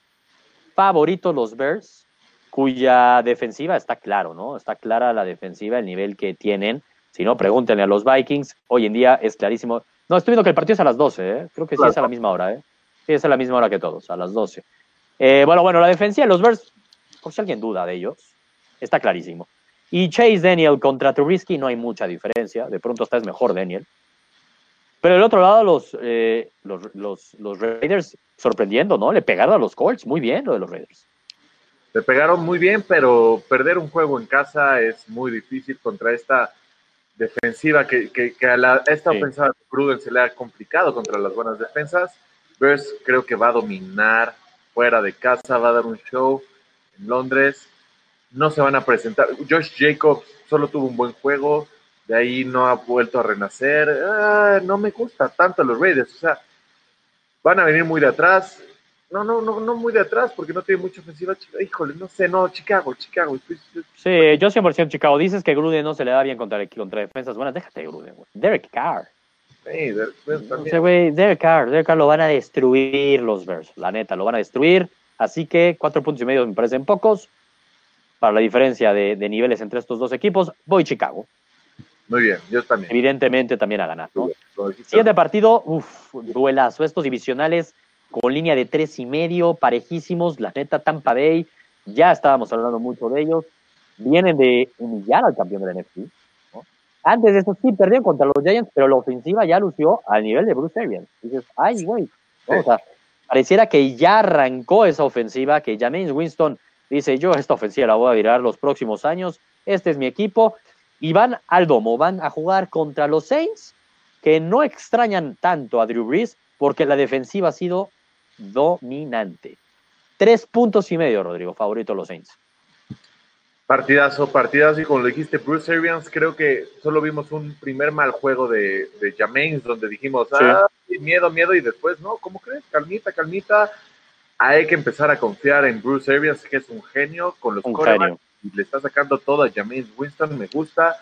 Speaker 1: favoritos los Bears cuya defensiva está claro, ¿no? Está clara la defensiva, el nivel que tienen. Si no, pregúntenle a los Vikings. Hoy en día es clarísimo. No, estoy viendo que el partido es a las 12, ¿eh? Creo que sí es a la misma hora, ¿eh? Sí, es a la misma hora que todos, a las 12. Eh, bueno, bueno, la defensiva de los Bears, por si alguien duda de ellos, está clarísimo. Y Chase Daniel contra Trubisky no hay mucha diferencia. De pronto está es mejor Daniel. Pero del otro lado, los, eh, los, los, los Raiders sorprendiendo, ¿no? Le pegaron a los Colts. Muy bien lo de los Raiders.
Speaker 2: Le pegaron muy bien, pero perder un juego en casa es muy difícil contra esta defensiva que, a, esta ofensiva de Pruden se le ha complicado contra las buenas defensas. Bears creo que va a dominar fuera de casa, va a dar un show en Londres. No se van a presentar. Josh Jacobs solo tuvo un buen juego, de ahí no ha vuelto a renacer. Ah, no me gusta tanto los Raiders. O sea, van a venir muy de atrás. No, no, no, no muy de atrás porque no tiene mucha ofensiva. Híjole, no sé, no, Chicago, Chicago.
Speaker 1: Sí, yo 100% Chicago. Dices que Gruden no se le da bien contra, defensas buenas. Déjate de Gruden. Derek Carr.
Speaker 2: Sí,
Speaker 1: Derek, güey, Derek Carr. Derek Carr lo van a destruir los Bears. La neta, lo van a destruir. Así que cuatro puntos y medio me parecen pocos. Para la diferencia de, de niveles entre estos dos equipos, voy Chicago.
Speaker 2: Muy bien, yo también.
Speaker 1: Evidentemente también a ganar, ¿no? Siguiente partido, uff, duelazo. Estos divisionales con línea de tres y medio, parejísimos. La neta, Tampa Bay, ya estábamos hablando mucho de ellos. Vienen de humillar al campeón del NFC. Antes de eso sí perdieron contra los Giants, pero la ofensiva ya lució al nivel de Bruce Arians. Dices, ay, güey. O sea, pareciera que ya arrancó esa ofensiva, que James Winston dice, yo esta ofensiva la voy a virar los próximos años, este es mi equipo, y van al domo, van a jugar contra los Saints, que no extrañan tanto a Drew Brees, porque la defensiva ha sido dominante. Tres puntos y medio, Rodrigo, favorito los Saints.
Speaker 2: Partidazo, partidazo, y como lo dijiste, Bruce Arians, creo que solo vimos un primer mal juego de, de James, donde dijimos, ah, miedo, miedo, y después, no, ¿cómo crees? Calmita, calmita. Hay que empezar a confiar en Bruce Arians, que es un genio con los corebacks, y le está sacando todo a James Winston, me gusta.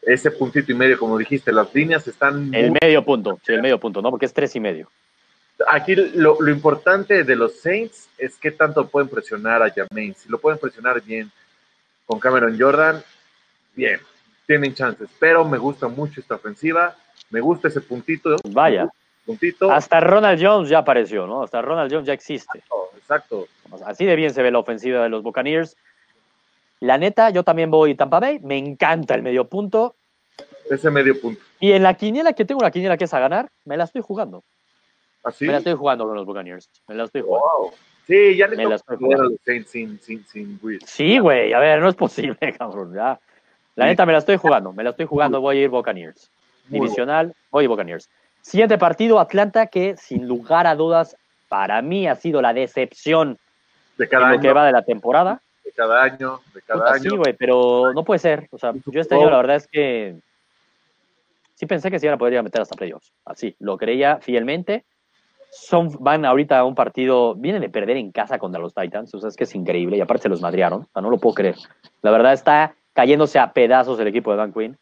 Speaker 2: Ese puntito y medio, como dijiste, las líneas están...
Speaker 1: El medio punto, sí, el medio punto, ¿no? Porque es tres y medio.
Speaker 2: Aquí lo, lo, importante de los Saints es qué tanto pueden presionar a James. Si lo pueden presionar bien con Cameron Jordan, bien, tienen chances. Pero me gusta mucho esta ofensiva, me gusta ese puntito.
Speaker 1: Vaya.
Speaker 2: Puntito.
Speaker 1: Hasta Ronald Jones ya apareció, ¿no? Hasta Ronald Jones ya existe.
Speaker 2: Exacto.
Speaker 1: Así de bien se ve la ofensiva de los Buccaneers. La neta, yo también voy Tampa Bay. Me encanta el medio punto.
Speaker 2: Ese medio punto.
Speaker 1: Y en la quiniela que tengo, la quiniela que es a ganar, me la estoy jugando.
Speaker 2: ¿Así?
Speaker 1: Me la estoy jugando con los Buccaneers. Me la estoy jugando.
Speaker 2: Wow. Sí, ya le
Speaker 1: estoy jugando.
Speaker 2: sin, sin, sin,
Speaker 1: Sí, güey. A ver, no es posible, cabrón. Ya. La neta, me la estoy jugando. Me la estoy jugando. Voy a ir Buccaneers. Divisional, voy a ir Buccaneers. Siguiente partido, Atlanta, que sin lugar a dudas, para mí ha sido la decepción
Speaker 2: de cada
Speaker 1: en lo
Speaker 2: año.
Speaker 1: que va de la temporada.
Speaker 2: De cada año, de cada
Speaker 1: Puta,
Speaker 2: año.
Speaker 1: Sí, güey, pero no puede ser. O sea, yo este año la verdad es que sí pensé que sí ahora podría meter hasta playoffs. Así, lo creía fielmente. Van ahorita a un partido, vienen de perder en casa contra los Titans, o sea, es que es increíble, y aparte se los madrearon, o sea, no lo puedo creer. La verdad está cayéndose a pedazos el equipo de Dan Quinn.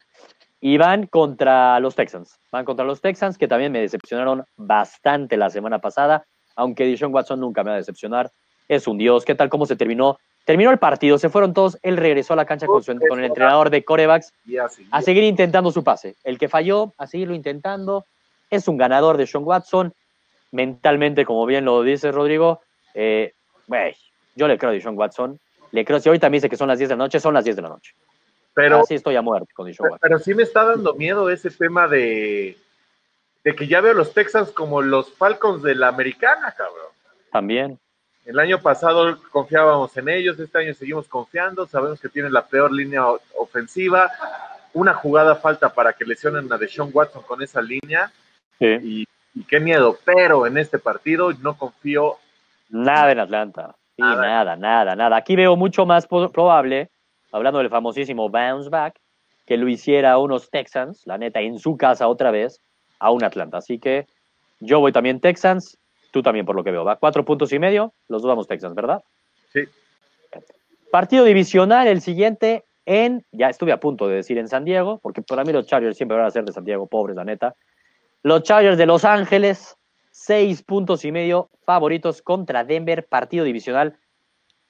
Speaker 1: Y van contra los Texans, van contra los Texans, que también me decepcionaron bastante la semana pasada, aunque Dishon Watson nunca me va a decepcionar, es un dios. ¿Qué tal cómo se terminó? Terminó el partido, se fueron todos, él regresó a la cancha con, su, con el entrenador de corebacks a seguir intentando su pase. El que falló, a seguirlo intentando. Es un ganador de Sean Watson. Mentalmente, como bien lo dice Rodrigo, eh, yo le creo a Sean Watson. Le creo, si ahorita me dice que son las 10 de la noche, son las 10 de la noche.
Speaker 2: Pero,
Speaker 1: Así estoy a muerte con Deshaun Watson.
Speaker 2: pero sí me está dando miedo ese tema de, de que ya veo a los Texans como los Falcons de la americana, cabrón.
Speaker 1: También.
Speaker 2: El año pasado confiábamos en ellos, este año seguimos confiando, sabemos que tienen la peor línea ofensiva. Una jugada falta para que lesionen a Deshaun Watson con esa línea
Speaker 1: Sí.
Speaker 2: y, y qué miedo, pero en este partido no confío.
Speaker 1: Nada en Atlanta. Sí,
Speaker 2: Nada.
Speaker 1: nada, nada, nada. Aquí veo mucho más probable hablando del famosísimo bounce back, que lo hiciera a unos Texans, la neta, en su casa otra vez, a un Atlanta. Así que yo voy también Texans, tú también por lo que veo, va cuatro puntos y medio, los dos vamos Texans, ¿verdad?
Speaker 2: Sí.
Speaker 1: Partido divisional, el siguiente en, ya estuve a punto de decir en San Diego, porque para mí los Chargers siempre van a ser de San Diego, pobres, la neta. Los Chargers de Los Ángeles, seis puntos y medio favoritos contra Denver, partido divisional.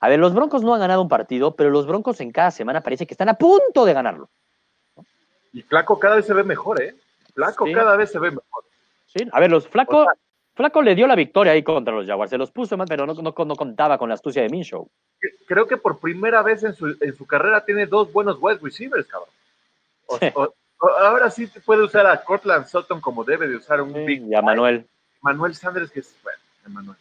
Speaker 1: A ver, los Broncos no han ganado un partido, pero los Broncos en cada semana parece que están a punto de ganarlo.
Speaker 2: Y Flaco cada vez se ve mejor, ¿eh? Flaco cada vez se ve mejor.
Speaker 1: Sí, a ver, los Flaco, Flaco le dio la victoria ahí contra los Jaguars, se los puso más, pero no, no, contaba con la astucia de Minshew.
Speaker 2: Creo que por primera vez en su, en su carrera tiene dos buenos wide receivers, cabrón. Ahora sí puede usar a Cortland Sutton como debe de usar un
Speaker 1: big. Y a Manuel.
Speaker 2: Manuel Sanders, que es, bueno, Manuel.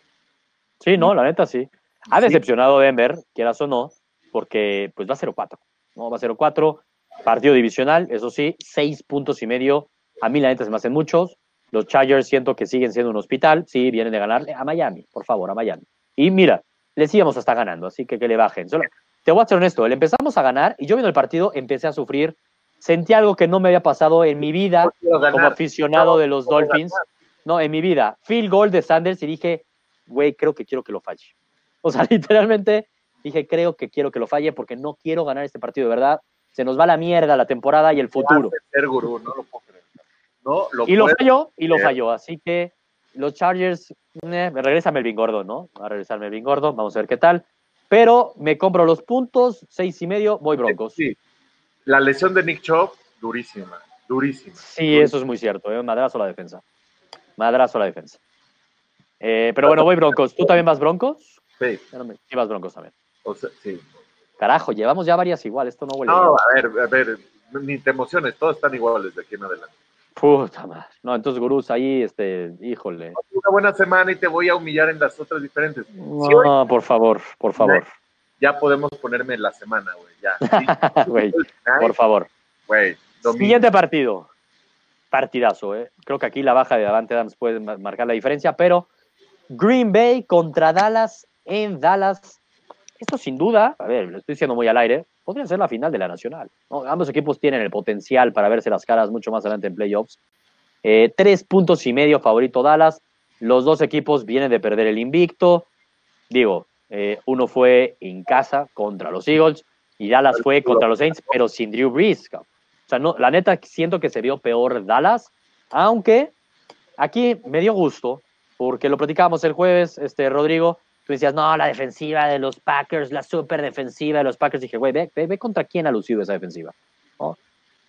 Speaker 1: Sí, no, la neta sí. Ha decepcionado Denver, quieras o no, porque pues va 0-4. ¿no? Va 0-4, partido divisional, eso sí, seis puntos y medio. A mí la neta se me hacen muchos. Los Chargers siento que siguen siendo un hospital. Sí, vienen de ganarle a Miami, por favor, a Miami. Y mira, les íbamos hasta ganando, así que que le bajen. Solo, te voy a ser honesto, le empezamos a ganar y yo viendo el partido empecé a sufrir. Sentí algo que no me había pasado en mi vida como aficionado de los Dolphins. No, en mi vida. Field goal de Sanders y dije, güey, creo que quiero que lo falle. O sea, literalmente dije, creo que quiero que lo falle porque no quiero ganar este partido de verdad. Se nos va la mierda la temporada y el futuro.
Speaker 2: no lo
Speaker 1: y lo falló, y lo falló. Así que los Chargers, eh, me regresa Melvin Gordo, ¿no? Va a regresar Melvin Gordo, vamos a ver qué tal. Pero me compro los puntos, seis y medio, voy Broncos.
Speaker 2: Sí, la lesión de Nick Chubb, durísima, durísima.
Speaker 1: Sí, eso es muy cierto, ¿eh? madrazo la defensa. Madrazo la defensa. Eh, pero bueno, voy Broncos. ¿Tú también vas Broncos?
Speaker 2: Sí.
Speaker 1: Sí, vas Broncos también.
Speaker 2: O sea, sí.
Speaker 1: Carajo, llevamos ya varias igual, esto no huele.
Speaker 2: No, a ver, a ver, ni te emociones, todos están iguales de aquí en adelante.
Speaker 1: Puta madre. No, entonces, gurús, ahí, este, híjole.
Speaker 2: Una buena semana y te voy a humillar en las otras diferentes.
Speaker 1: No, por favor, por favor.
Speaker 2: Ya podemos ponerme la semana, güey, ya.
Speaker 1: Güey, por favor.
Speaker 2: Güey,
Speaker 1: Siguiente partido. Partidazo, ¿eh? Creo que aquí la baja de Davante Adams puede marcar la diferencia, pero Green Bay contra Dallas en Dallas. Esto sin duda, a ver, lo estoy diciendo muy al aire, podría ser la final de la Nacional. Ambos equipos tienen el potencial para verse las caras mucho más adelante en playoffs. Eh, tres puntos y medio favorito Dallas. Los dos equipos vienen de perder el invicto. Digo, eh, uno fue en casa contra los Eagles y Dallas fue contra los Saints, pero sin Drew Brees. O sea, la neta siento que se vio peor Dallas, aunque aquí me dio gusto, porque lo platicábamos el jueves, este, Rodrigo, tú decías, no, la defensiva de los Packers, la super defensiva de los Packers. dije, güey, ve, ve, contra quién ha lucido esa defensiva.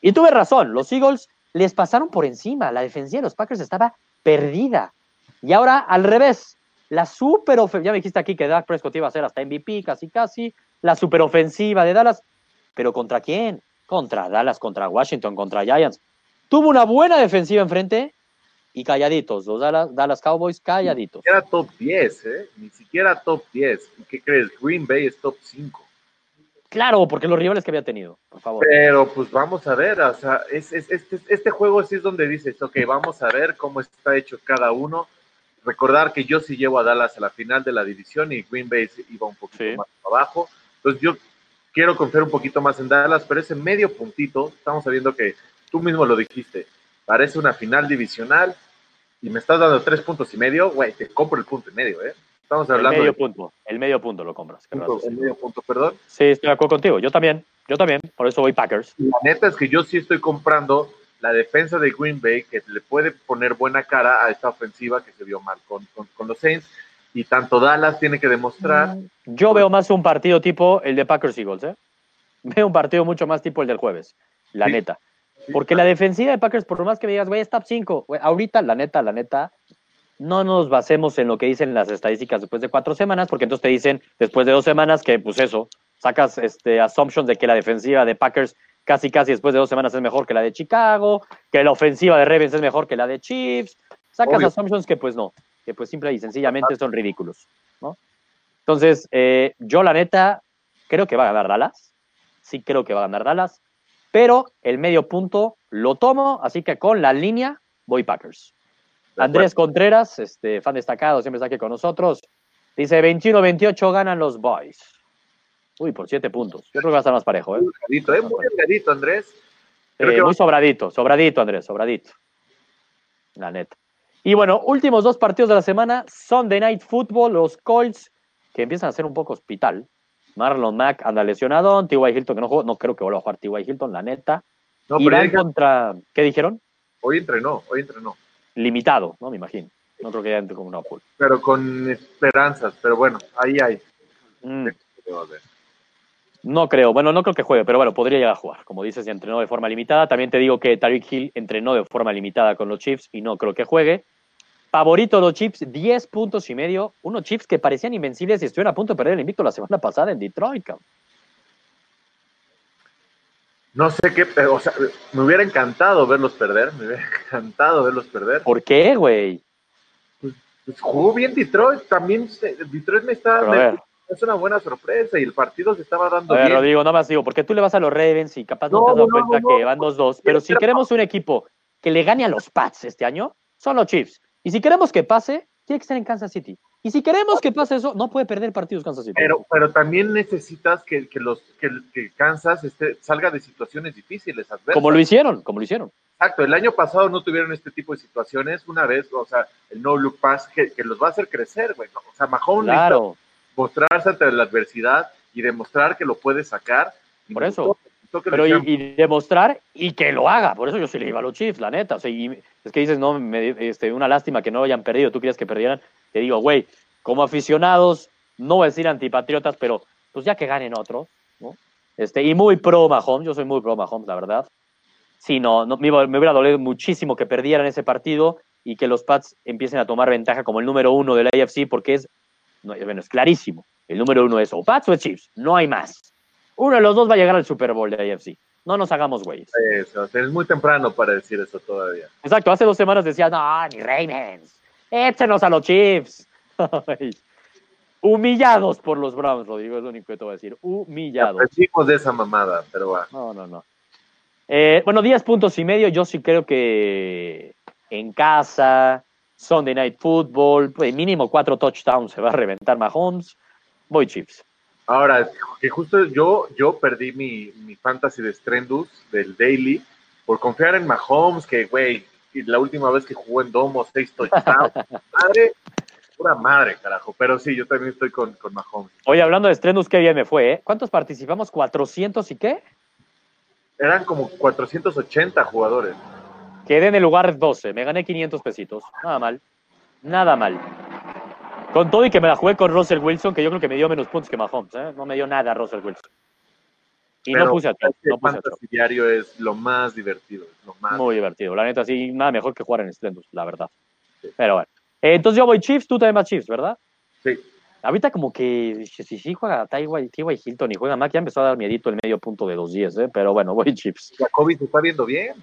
Speaker 1: Y tuve razón, los Eagles les pasaron por encima, la defensiva de los Packers estaba perdida. Y ahora al revés, la super ya me dijiste aquí que Dak Prescott iba a ser hasta MVP, casi casi, la super ofensiva de Dallas, pero ¿contra quién? Contra Dallas, contra Washington, contra Giants. Tuvo una buena defensiva enfrente y calladitos, los Dallas, Cowboys calladitos.
Speaker 2: Ni siquiera top 10, ¿eh? Ni siquiera top 10. ¿Qué crees? Green Bay es top 5.
Speaker 1: Claro, porque los rivales que había tenido, por favor.
Speaker 2: Pero pues vamos a ver, o sea, es, este, este juego sí es donde dices, ok, vamos a ver cómo está hecho cada uno. Recordar que yo sí llevo a Dallas a la final de la división y Green Bay iba un poquito más abajo. Entonces yo quiero confiar un poquito más en Dallas, pero ese medio puntito, estamos sabiendo que tú mismo lo dijiste, parece una final divisional y me estás dando tres puntos y medio, güey, te compro el punto y medio, ¿eh? Estamos hablando.
Speaker 1: El medio punto, el medio punto lo compras.
Speaker 2: el medio punto, perdón.
Speaker 1: Sí, estoy de acuerdo contigo. Yo también, yo también, por eso voy Packers.
Speaker 2: La neta es que yo sí estoy comprando la defensa de Green Bay, que le puede poner buena cara a esta ofensiva que se vio mal con, con, los Saints. Y tanto Dallas tiene que demostrar. Mm,
Speaker 1: yo veo más un partido tipo el de Packers Eagles, ¿eh? Veo un partido mucho más tipo el del jueves, la neta. Porque la defensiva de Packers, por lo más que me digas, güey, es top 5. ahorita, la neta, la neta, no nos basemos en lo que dicen las estadísticas después de cuatro semanas, porque entonces te dicen después de dos semanas que, pues eso, sacas este, assumptions de que la defensiva de Packers casi, casi después de dos semanas es mejor que la de Chicago, que la ofensiva de Ravens es mejor que la de Chiefs. Sacas assumptions que, pues no, que pues simple y sencillamente son ridículos, ¿no? Entonces, eh, yo la neta creo que va a ganar Dallas. Sí creo que va a ganar Dallas pero el medio punto lo tomo, así que con la línea voy Packers. Andrés Contreras, este, fan destacado, siempre está aquí con nosotros, dice 21-28 ganan los Boys. Uy, por siete puntos. Yo creo que va a estar más parejo, ¿eh?
Speaker 2: Muy delgadito, ¿eh? Muy delgadito, Andrés.
Speaker 1: Eh, muy sobradito, sobradito, Andrés, sobradito. La neta. Y bueno, últimos dos partidos de la semana. Sunday Night Football, los Colts, que empiezan a ser un poco hospital. Marlon Mack anda lesionado. T.Y. Hilton, que no jugó, no creo que vuelva a jugar T.Y. Hilton, la neta. No, Irán contra. ¿Qué dijeron?
Speaker 2: Hoy entrenó, hoy entrenó.
Speaker 1: Limitado, ¿no? Me imagino. No creo que haya entre como una pool.
Speaker 2: Pero con esperanzas, pero bueno, ahí hay. Mm.
Speaker 1: No creo, bueno, no creo que juegue, pero bueno, podría llegar a jugar. Como dices, entrenó de forma limitada. También te digo que Tariq Hill entrenó de forma limitada con los Chiefs y no creo que juegue. Favorito los Chiefs, 10 puntos y medio. Unos Chiefs que parecían invencibles y estuvieron a punto de perder el invicto la semana pasada en Detroit.
Speaker 2: No sé qué, o sea, me hubiera encantado verlos perder, me hubiera encantado verlos perder.
Speaker 1: ¿Por qué, güey?
Speaker 2: Pues, pues, jugó bien Detroit, también Detroit me está... es una buena sorpresa y el partido se estaba dando a ver, bien.
Speaker 1: Rodrigo, no más digo, porque tú le vas a los Ravens y capaz no, te has dado cuenta que van 2-2, pero si queremos un equipo que le gane a los Pats este año, son los Chiefs. Y si queremos que pase, tiene que estar en Kansas City. Y si queremos que pase eso, no puede perder partidos Kansas City.
Speaker 2: Pero, pero también necesitas que, los, que, Kansas este, salga de situaciones difíciles,
Speaker 1: adversas. Como lo hicieron, como lo hicieron.
Speaker 2: Exacto, el año pasado no tuvieron este tipo de situaciones, una vez, o sea, el no look pass que, los va a hacer crecer, güey. O sea, Mahomes claro. Mostrarse ante la adversidad y demostrar que lo puede sacar.
Speaker 1: Por eso. Pero y, demostrar y que lo haga. Por eso yo sí le iba a los Chiefs, la neta. O sea, es que dices, no, este, una lástima que no hayan perdido. Tú querías que perdieran te digo, güey, como aficionados, no voy a decir antipatriotas, pero pues ya que ganen otros, ¿no? Este, y muy pro Mahomes, yo soy muy pro Mahomes, la verdad. Sí, no, me, hubiera dolido muchísimo que perdieran ese partido y que los Pats empiecen a tomar ventaja como el número uno del AFC, porque es, bueno, es clarísimo. El número uno es o Pats o es Chiefs, no hay más. Uno de los dos va a llegar al Super Bowl de AFC. No nos hagamos güeyes.
Speaker 2: es muy temprano para decir eso todavía.
Speaker 1: Exacto, hace dos semanas decía, no, ni Ravens. Échenos a los Chiefs. Humillados por los Browns, Rodrigo, es lo único que te voy a decir. Humillados.
Speaker 2: de esa mamada, pero va.
Speaker 1: No, no, no. Eh, bueno, 10 puntos y medio. Yo sí creo que en casa, Sunday Night Football, pues mínimo cuatro touchdowns se va a reventar Mahomes. Voy Chiefs.
Speaker 2: Ahora, que justo yo, yo perdí mi, mi fantasy de Strendus del Daily por confiar en Mahomes, que, güey, la última vez que jugó en Domo, seis touchdowns. Madre, pura madre, carajo. Pero sí, yo también estoy con, con Mahomes.
Speaker 1: Oye, hablando de estrenos, qué bien me fue, ¿eh? ¿Cuántos participamos? ¿400 y qué?
Speaker 2: Eran como 480 jugadores.
Speaker 1: Quedé en el lugar 12, me gané 500 pesitos. Nada mal. Nada mal. Con todo y que me la jugué con Russell Wilson, que yo creo que me dio menos puntos que Mahomes, ¿eh? No me dio nada Russell Wilson.
Speaker 2: Y no puse a todo. No puse a diario es lo más divertido. lo más
Speaker 1: Muy divertido. La neta, sí, nada mejor que jugar en Strendus, la verdad. Pero bueno. Eh, entonces yo voy Chiefs, tú también vas Chiefs, ¿verdad?
Speaker 2: Sí.
Speaker 1: Ahorita como que si sí juega T.Y. Hilton y juega Mac, ya empezó a dar miedito el medio punto de dos días, ¿eh? Pero bueno, voy Chiefs.
Speaker 2: Jacoby se está viendo bien.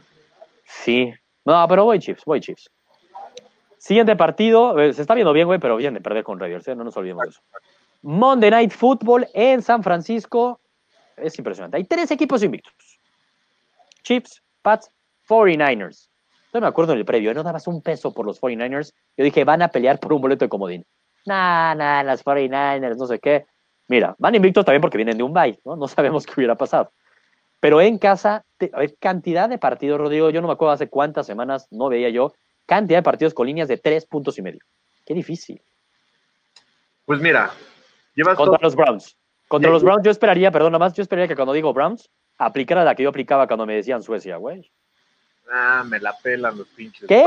Speaker 1: Sí. No, pero voy Chiefs, voy Chiefs. Siguiente partido, eh, se está viendo bien, güey, pero bien de perder con Raiders, ¿eh? No nos olvidemos de eso. Monday Night Football en San Francisco es impresionante. Hay tres equipos invictos. Chiefs, Pats, 49ers. Yo me acuerdo en el previo, no dabas un peso por los 49ers. Yo dije, van a pelear por un boleto de comodín. Nah, nah, las 49ers, no sé qué. Mira, van invictos también porque vienen de un bye, ¿no? No sabemos qué hubiera pasado. Pero en casa, a ver, cantidad de partidos, Rodrigo, yo no me acuerdo hace cuántas semanas no veía yo cantidad de partidos con líneas de tres puntos y medio. Qué difícil.
Speaker 2: Pues mira,
Speaker 1: llevas contra los Browns. Contra los Browns yo esperaría, perdón, más, yo esperaría que cuando digo Browns, aplicara la que yo aplicaba cuando me decían Suecia, güey.
Speaker 2: Ah, me la pelan los pinches.
Speaker 1: ¿Qué?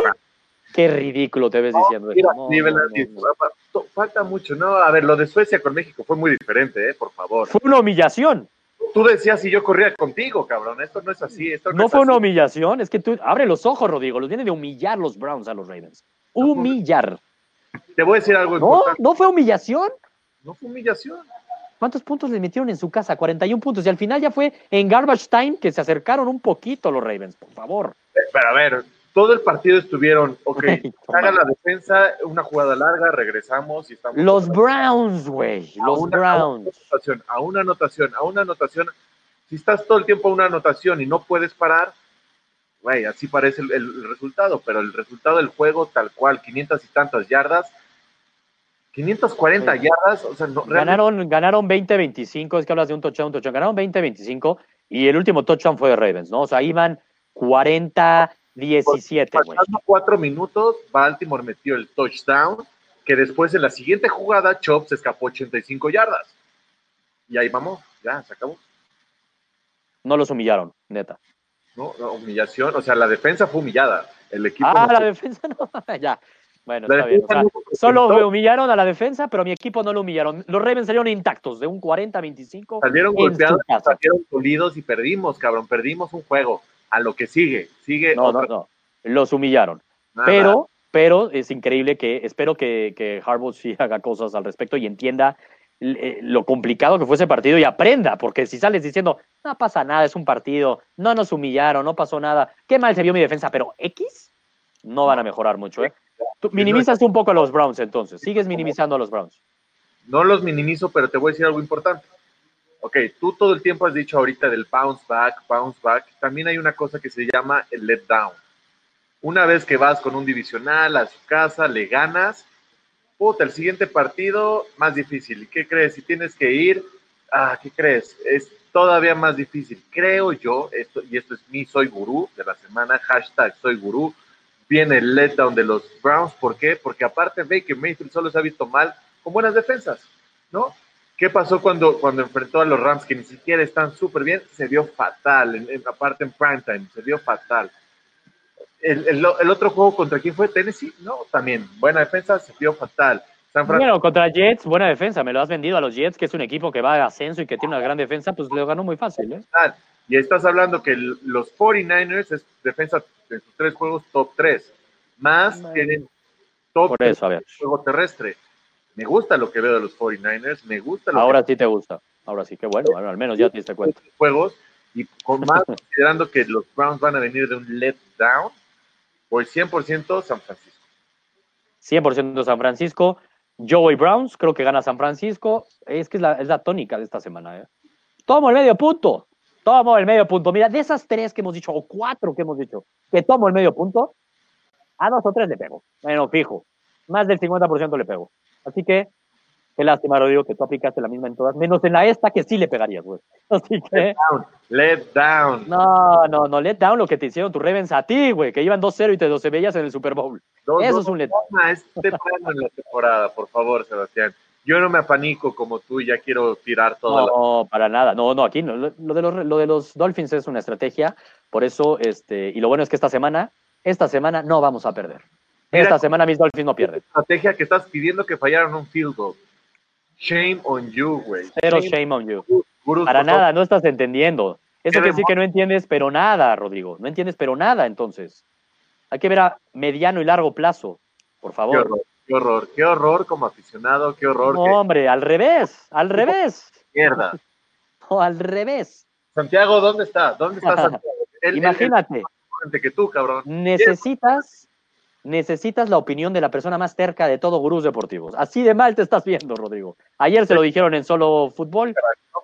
Speaker 1: Qué ridículo te ves diciendo
Speaker 2: eso. falta mucho, ¿no? A ver, lo de Suecia con México fue muy diferente, ¿eh? Por favor.
Speaker 1: Fue una humillación.
Speaker 2: Tú decías y yo corría contigo, cabrón. Esto no es así. Esto
Speaker 1: no, fue una humillación, es que tú abre los ojos, Rodrigo. Los viene de humillar los Browns a los Ravens. Humillar.
Speaker 2: Te voy a decir algo
Speaker 1: ¿No? ¿No fue humillación?
Speaker 2: No fue humillación.
Speaker 1: ¿Cuántos puntos les metieron en su casa? 41 puntos. Y al final ya fue en garbage time que se acercaron un poquito los Ravens, por favor.
Speaker 2: Pero a ver, todo el partido estuvieron, ok, haga la defensa, una jugada larga, regresamos y estamos.
Speaker 1: Los Browns, güey, los Browns.
Speaker 2: A una, anotación, a una anotación, Si estás todo el tiempo a una anotación y no puedes parar, güey, así parece el, resultado, pero el resultado del juego, tal cual, 500 y tantas yardas, 540 yardas, o sea, no,
Speaker 1: ganaron, ganaron 20-25, es que hablas de un touchdown, un touchdown, ganaron 20-25 y el último touchdown fue de Ravens, ¿no? O sea, iban 40-17, güey.
Speaker 2: Pasando cuatro minutos, Baltimore metió el touchdown, que después en la siguiente jugada, Chop se escapó 85 yardas. Y ahí vamos, ya, se acabó.
Speaker 1: No los humillaron, neta.
Speaker 2: No, no humillación, o sea, la defensa fue humillada. El equipo
Speaker 1: ah, la defensa no, ya. Bueno, está bien. solo me humillaron a la defensa, pero mi equipo no lo humillaron. Los Ravens salieron intactos, de un 40-25.
Speaker 2: Salieron golpeados, salieron solidos y perdimos, cabrón. Perdimos un juego. A lo que sigue, sigue.
Speaker 1: No, no, no. Los humillaron. Pero, pero es increíble que espero que, que Harbaugh sí haga cosas al respecto y entienda eh, lo complicado que fue ese partido y aprenda, porque si sales diciendo, no pasa nada, es un partido, no nos humillaron, no pasó nada, qué mal se vio mi defensa, pero X no van a mejorar mucho, ¿eh? Tú minimizas un poco a los Browns entonces, sigues minimizando a los Browns.
Speaker 2: No los minimizo, pero te voy a decir algo importante. Ok, tú todo el tiempo has dicho ahorita del bounce back, bounce back. También hay una cosa que se llama el let down. Una vez que vas con un divisional a su casa, le ganas, puta, el siguiente partido más difícil. ¿Y qué crees? Si tienes que ir, ah, ¿qué crees? Es todavía más difícil. Creo yo, esto, y esto es mi soy gurú de la semana, hashtag soy gurú, viene el letdown de los Browns. ¿Por qué? Porque aparte Baker Mayfield solo se ha visto mal con buenas defensas, ¿no? ¿Qué pasó cuando, cuando enfrentó a los Rams que ni siquiera están súper bien? Se vio fatal, en, aparte en primetime, se vio fatal. El, el, otro juego contra quién fue Tennessee, no, también buena defensa, se vio fatal.
Speaker 1: San bueno, contra Jets, buena defensa, me lo has vendido a los Jets, que es un equipo que va a ascenso y que tiene una gran defensa, pues lo ganó muy fácil. ¿eh?
Speaker 2: Y estás hablando que los 49ers es defensa en sus tres juegos top 3, más tienen top
Speaker 1: Por eso,
Speaker 2: juego terrestre. Me gusta lo que veo de los 49ers, me gusta lo
Speaker 1: Ahora sí te gusta, ahora sí, qué bueno, al menos ya te diste cuenta.
Speaker 2: Juegos, y con más considerando que los Browns van a venir de un let down, por 100% San Francisco.
Speaker 1: 100% San Francisco. Joey Browns, creo que gana San Francisco. Es que es la, es la tónica de esta semana. ¿eh? Tomo el medio punto. Tomo el medio punto. Mira, de esas tres que hemos dicho, o cuatro que hemos dicho, que tomo el medio punto, a dos o tres le pego. Bueno, fijo. Más del 50% le pego. Así que, qué lástima, Rodrigo, que tú aplicaste la misma en todas, menos en la esta que sí le pegarías, güey. Así que.
Speaker 2: Let down. Let down.
Speaker 1: No, no, no, let down lo que te hicieron tus Ravens a ti, güey, que iban 2-0 y te 12 veías en el Super Bowl. Eso es un let down.
Speaker 2: Es temprano en la temporada, por favor, Sebastián. Yo no me apanico como tú y ya quiero tirar todo.
Speaker 1: No, para nada. No, no, aquí no. Lo de, los, lo de los Dolphins es una estrategia. Por eso, este, y lo bueno es que esta semana, esta semana no vamos a perder. Esta semana mis Dolphins no pierden.
Speaker 2: Estrategia que estás pidiendo que fallaron un field goal. Shame on you, güey.
Speaker 1: Pero shame, on you. Para nada, no estás entendiendo. Eso quiere decir que no entiendes, pero nada, Rodrigo. No entiendes, pero nada, entonces. Hay que ver a mediano y largo plazo, por favor.
Speaker 2: Qué horror, qué horror, qué horror como aficionado, qué horror.
Speaker 1: No, hombre, al revés, al revés.
Speaker 2: Mierda.
Speaker 1: No, al revés.
Speaker 2: Santiago, ¿dónde está? ¿Dónde está Santiago?
Speaker 1: Imagínate.
Speaker 2: que tú, cabrón.
Speaker 1: Necesitas necesitas la opinión de la persona más cerca de todo Gurús Deportivos. Así de mal te estás viendo, Rodrigo. Ayer se lo dijeron en solo fútbol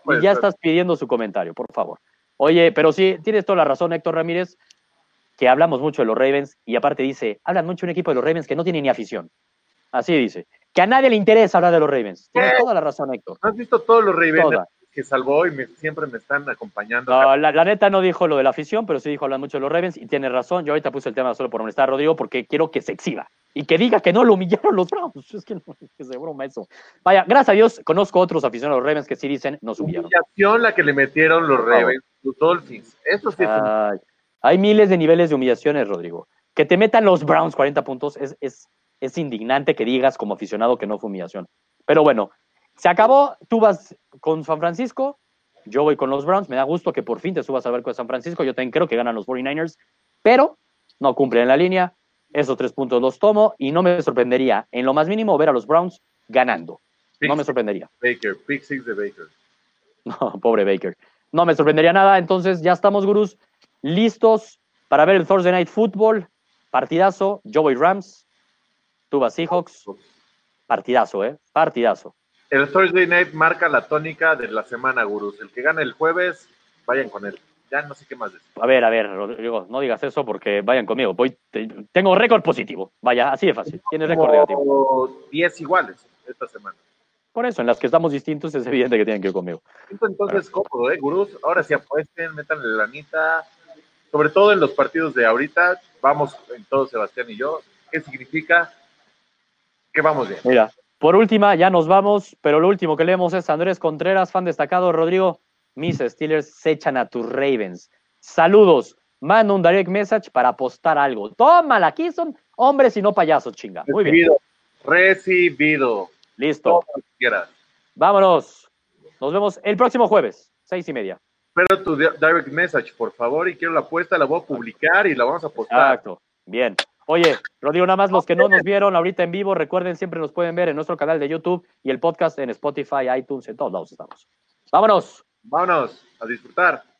Speaker 1: y ya estás pidiendo su comentario, por favor. Oye, pero sí, tienes toda la razón, Héctor Ramírez, que hablamos mucho de los Ravens y aparte dice, hablan mucho de un equipo de los Ravens que no tiene ni afición. Así dice. Que a nadie le interesa hablar de los Ravens. Tienes toda la razón, Héctor.
Speaker 2: ¿Has visto todos los Ravens? Que salvó y siempre me están acompañando.
Speaker 1: No, la, neta no dijo lo de la afición, pero sí dijo hablar mucho de los Ravens y tiene razón. Yo ahorita puse el tema solo por molestar a Rodrigo porque quiero que se exhiba y que diga que no lo humillaron los Browns. Es que no, que se broma eso. Vaya, gracias a Dios conozco otros aficionados de los Ravens que sí dicen nos humillaron.
Speaker 2: Humillación la que le metieron los Ravens, los Dolphins. Eso sí
Speaker 1: Hay miles de niveles de humillaciones, Rodrigo. Que te metan los Browns 40 puntos es, es, es indignante que digas como aficionado que no fue humillación. Pero bueno, se acabó, tú vas con San Francisco, yo voy con los Browns, me da gusto que por fin te subas a ver con San Francisco, yo también creo que ganan los 49ers, pero no cumplen la línea, esos tres puntos los tomo y no me sorprendería en lo más mínimo ver a los Browns ganando. no me sorprendería.
Speaker 2: Baker, pick six de Baker.
Speaker 1: No, pobre Baker. No me sorprendería nada, entonces ya estamos, gurús, listos para ver el Thursday Night Football, partidazo, yo voy Rams, tú vas Seahawks, partidazo, ¿eh? Partidazo.
Speaker 2: El Thursday Night marca la tónica de la semana, gurús. El que gane el jueves, vayan con él. Ya no sé qué más decir.
Speaker 1: A ver, a ver, Rodrigo, no digas eso porque vayan conmigo. Voy, tengo récord positivo. Vaya, así de fácil. Tienes récord negativo.
Speaker 2: 10 iguales. esta semana.
Speaker 1: Por eso, en las que estamos distintos, es evidente que tienen que ir conmigo.
Speaker 2: Entonces, cómodo, ¿eh, gurús? Ahora sí apuesten, métanle la lanita. Sobre todo en los partidos de ahorita, vamos en todo Sebastián y yo. ¿Qué significa? Que vamos bien.
Speaker 1: Mira, por última, ya nos vamos, pero lo último que leemos es Andrés Contreras, fan destacado. Rodrigo, mis Steelers se echan a tus Ravens. Saludos. Mando un direct message para apostar algo. Tómala, aquí son hombres y no payasos, chinga. Muy bien.
Speaker 2: Recibido.
Speaker 1: Listo. Vámonos. Nos vemos el próximo jueves, seis y media.
Speaker 2: Espero tu direct message, por favor, y quiero la apuesta, la voy a publicar y la vamos a postar.
Speaker 1: Exacto. Bien. Oye, Rodrigo, nada más los que no nos vieron ahorita en vivo, recuerden, siempre nos pueden ver en nuestro canal de YouTube y el podcast en Spotify, iTunes, en todos lados estamos. Vámonos.
Speaker 2: Vámonos a disfrutar.